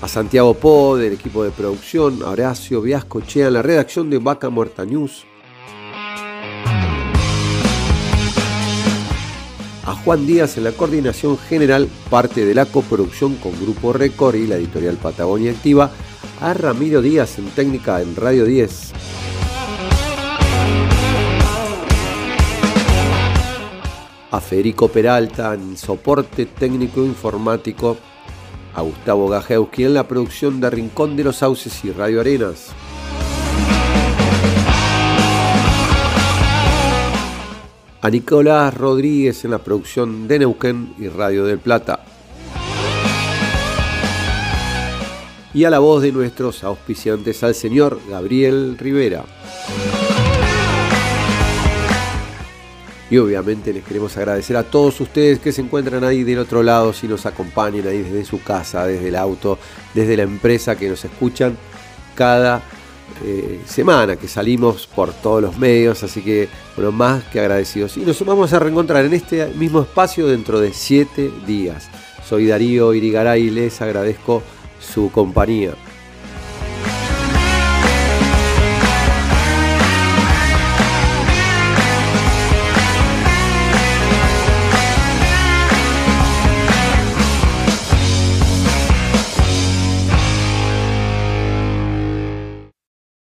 A Santiago Po, del equipo de producción, a Horacio Viasco Chea, en la redacción de Vaca Muerta News, a Juan Díaz en la coordinación general, parte de la coproducción con Grupo Record y la editorial Patagonia Activa, a Ramiro Díaz en técnica en Radio 10. A Federico Peralta en soporte técnico informático, a Gustavo Gajewski en la producción de Rincón de los Sauces y Radio Arenas. a Nicolás Rodríguez en la producción de Neuquén y Radio del Plata. Y a la voz de nuestros auspiciantes al señor Gabriel Rivera. Y obviamente les queremos agradecer a todos ustedes que se encuentran ahí del otro lado, si nos acompañan ahí desde su casa, desde el auto, desde la empresa que nos escuchan cada eh, semana que salimos por todos los medios, así que bueno, más que agradecidos. Y nos vamos a reencontrar en este mismo espacio dentro de siete días. Soy Darío Irigaray y les agradezco su compañía.